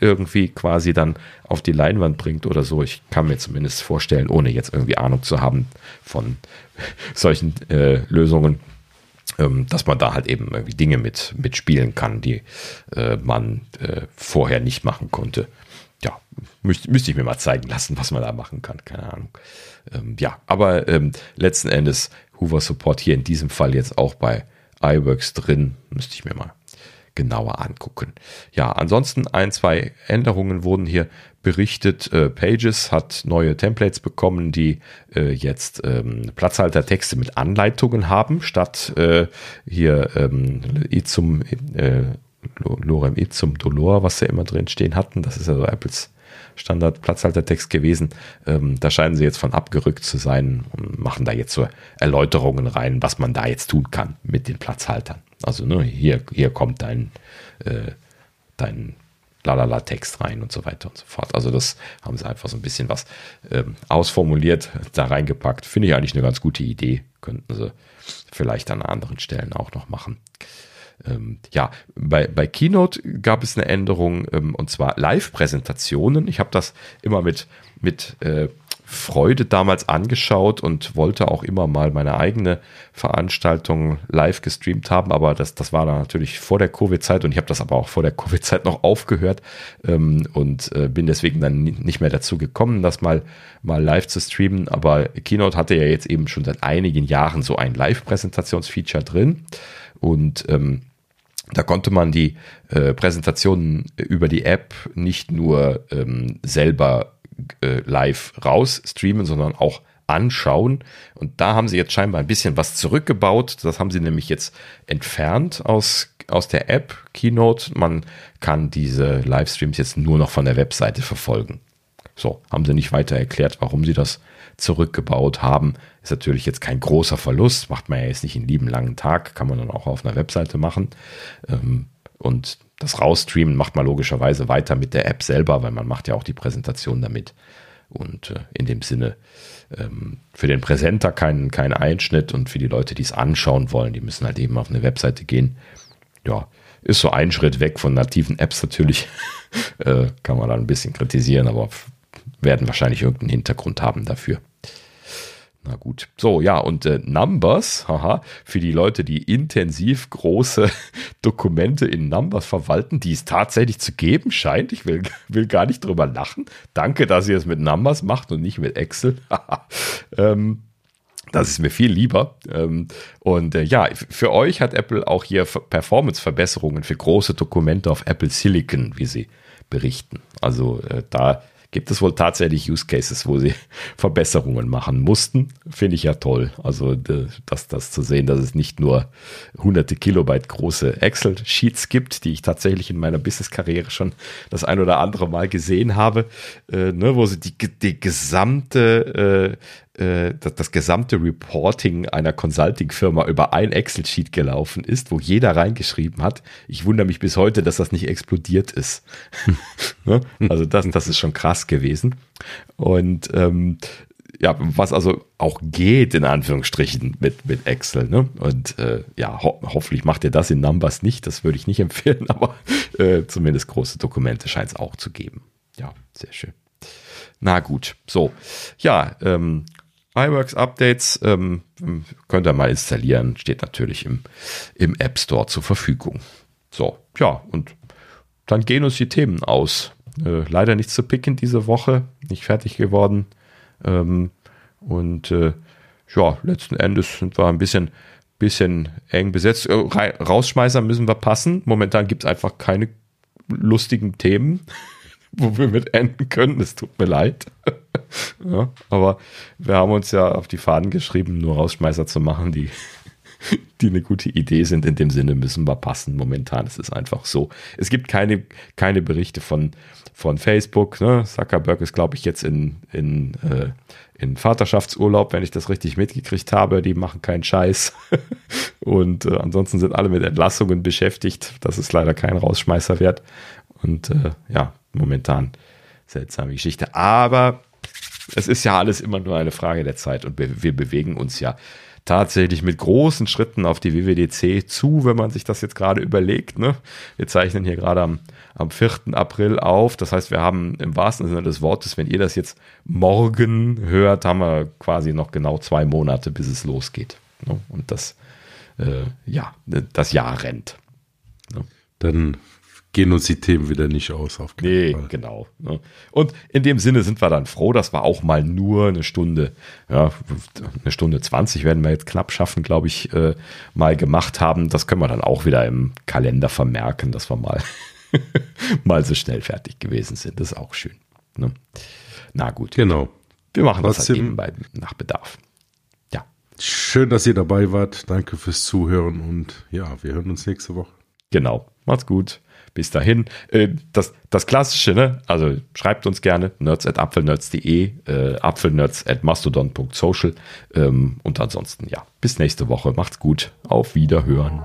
irgendwie quasi dann auf die Leinwand bringt oder so. Ich kann mir zumindest vorstellen, ohne jetzt irgendwie Ahnung zu haben von solchen äh, Lösungen, ähm, dass man da halt eben irgendwie Dinge mit mitspielen kann, die äh, man äh, vorher nicht machen konnte. Ja, müsste müsst ich mir mal zeigen lassen, was man da machen kann. Keine Ahnung. Ähm, ja, aber ähm, letzten Endes Hoover Support hier in diesem Fall jetzt auch bei iWorks drin. Müsste ich mir mal genauer angucken. Ja, ansonsten ein, zwei Änderungen wurden hier berichtet. Äh, Pages hat neue Templates bekommen, die äh, jetzt ähm, Platzhaltertexte mit Anleitungen haben, statt äh, hier ähm, Izum, äh, Lorem Izum Dolor, was sie immer drin stehen hatten. Das ist also Apples Standard Platzhaltertext gewesen. Ähm, da scheinen sie jetzt von abgerückt zu sein und machen da jetzt so Erläuterungen rein, was man da jetzt tun kann mit den Platzhaltern. Also ne, hier, hier kommt dein, äh, dein Lalala-Text rein und so weiter und so fort. Also das haben sie einfach so ein bisschen was ähm, ausformuliert, da reingepackt. Finde ich eigentlich eine ganz gute Idee. Könnten sie vielleicht an anderen Stellen auch noch machen. Ähm, ja, bei, bei Keynote gab es eine Änderung ähm, und zwar Live-Präsentationen. Ich habe das immer mit, mit äh, Freude damals angeschaut und wollte auch immer mal meine eigene Veranstaltung live gestreamt haben, aber das, das war dann natürlich vor der Covid-Zeit und ich habe das aber auch vor der Covid-Zeit noch aufgehört ähm, und äh, bin deswegen dann nicht mehr dazu gekommen, das mal, mal live zu streamen. Aber Keynote hatte ja jetzt eben schon seit einigen Jahren so ein Live-Präsentationsfeature drin und ähm, da konnte man die äh, Präsentationen über die App nicht nur ähm, selber äh, live raus streamen, sondern auch anschauen. Und da haben sie jetzt scheinbar ein bisschen was zurückgebaut. Das haben sie nämlich jetzt entfernt aus, aus der App Keynote. Man kann diese Livestreams jetzt nur noch von der Webseite verfolgen. So, haben sie nicht weiter erklärt, warum sie das zurückgebaut haben. Ist natürlich jetzt kein großer Verlust, macht man ja jetzt nicht einen lieben langen Tag, kann man dann auch auf einer Webseite machen. Ähm, und das Rausstreamen macht man logischerweise weiter mit der App selber, weil man macht ja auch die Präsentation damit. Und äh, in dem Sinne ähm, für den Präsenter kein, kein Einschnitt und für die Leute, die es anschauen wollen, die müssen halt eben auf eine Webseite gehen. Ja, ist so ein Schritt weg von nativen Apps natürlich. äh, kann man dann ein bisschen kritisieren, aber werden wahrscheinlich irgendeinen Hintergrund haben dafür. Na gut. So, ja, und äh, Numbers, haha, für die Leute, die intensiv große Dokumente in Numbers verwalten, die es tatsächlich zu geben scheint. Ich will, will gar nicht drüber lachen. Danke, dass ihr es mit Numbers macht und nicht mit Excel. ähm, das ist mir viel lieber. Ähm, und äh, ja, für euch hat Apple auch hier Performance-Verbesserungen für große Dokumente auf Apple Silicon, wie sie berichten. Also äh, da gibt es wohl tatsächlich Use Cases, wo sie Verbesserungen machen mussten. Finde ich ja toll. Also das, das zu sehen, dass es nicht nur hunderte Kilobyte große Excel-Sheets gibt, die ich tatsächlich in meiner Business-Karriere schon das ein oder andere Mal gesehen habe, äh, ne, wo sie die, die gesamte äh, das, das gesamte Reporting einer Consulting-Firma über ein Excel-Sheet gelaufen ist, wo jeder reingeschrieben hat. Ich wundere mich bis heute, dass das nicht explodiert ist. ne? Also das, das ist schon krass gewesen. Und ähm, ja, was also auch geht, in Anführungsstrichen, mit, mit Excel. Ne? Und äh, ja, ho hoffentlich macht ihr das in Numbers nicht, das würde ich nicht empfehlen, aber äh, zumindest große Dokumente scheint es auch zu geben. Ja, sehr schön. Na gut, so. Ja, ähm, iWorks Updates ähm, könnt ihr mal installieren, steht natürlich im, im App Store zur Verfügung. So, ja, und dann gehen uns die Themen aus. Äh, leider nichts zu picken diese Woche, nicht fertig geworden. Ähm, und äh, ja, letzten Endes sind wir ein bisschen, bisschen eng besetzt. Äh, Rausschmeißer müssen wir passen. Momentan gibt es einfach keine lustigen Themen wo wir mit enden können. Es tut mir leid. ja, aber wir haben uns ja auf die Fahnen geschrieben, nur Rausschmeißer zu machen, die, die eine gute Idee sind. In dem Sinne müssen wir passen. Momentan ist es einfach so. Es gibt keine, keine Berichte von, von Facebook. Ne? Zuckerberg ist, glaube ich, jetzt in, in, äh, in Vaterschaftsurlaub, wenn ich das richtig mitgekriegt habe. Die machen keinen Scheiß. Und äh, ansonsten sind alle mit Entlassungen beschäftigt. Das ist leider kein Rausschmeißer wert. Und äh, ja, momentan seltsame Geschichte. Aber es ist ja alles immer nur eine Frage der Zeit und wir bewegen uns ja tatsächlich mit großen Schritten auf die WWDC zu, wenn man sich das jetzt gerade überlegt. Ne? Wir zeichnen hier gerade am, am 4. April auf. Das heißt, wir haben im wahrsten Sinne des Wortes, wenn ihr das jetzt morgen hört, haben wir quasi noch genau zwei Monate, bis es losgeht. Ne? Und das, äh, ja, das Jahr rennt. Ne? Dann gehen uns die Themen wieder nicht aus. Auf nee, Fall. genau. Ne? Und in dem Sinne sind wir dann froh, dass wir auch mal nur eine Stunde, ja, eine Stunde 20 werden wir jetzt knapp schaffen, glaube ich, äh, mal gemacht haben. Das können wir dann auch wieder im Kalender vermerken, dass wir mal, mal so schnell fertig gewesen sind. Das ist auch schön. Ne? Na gut. Genau. Wir machen das halt eben bei, nach Bedarf. Ja. Schön, dass ihr dabei wart. Danke fürs Zuhören und ja, wir hören uns nächste Woche. Genau. Macht's gut. Bis dahin, äh, das, das Klassische, ne? Also schreibt uns gerne nerds at apfelnerds.de, äh, apfelnerds at mastodon.social ähm, und ansonsten, ja, bis nächste Woche. Macht's gut. Auf Wiederhören.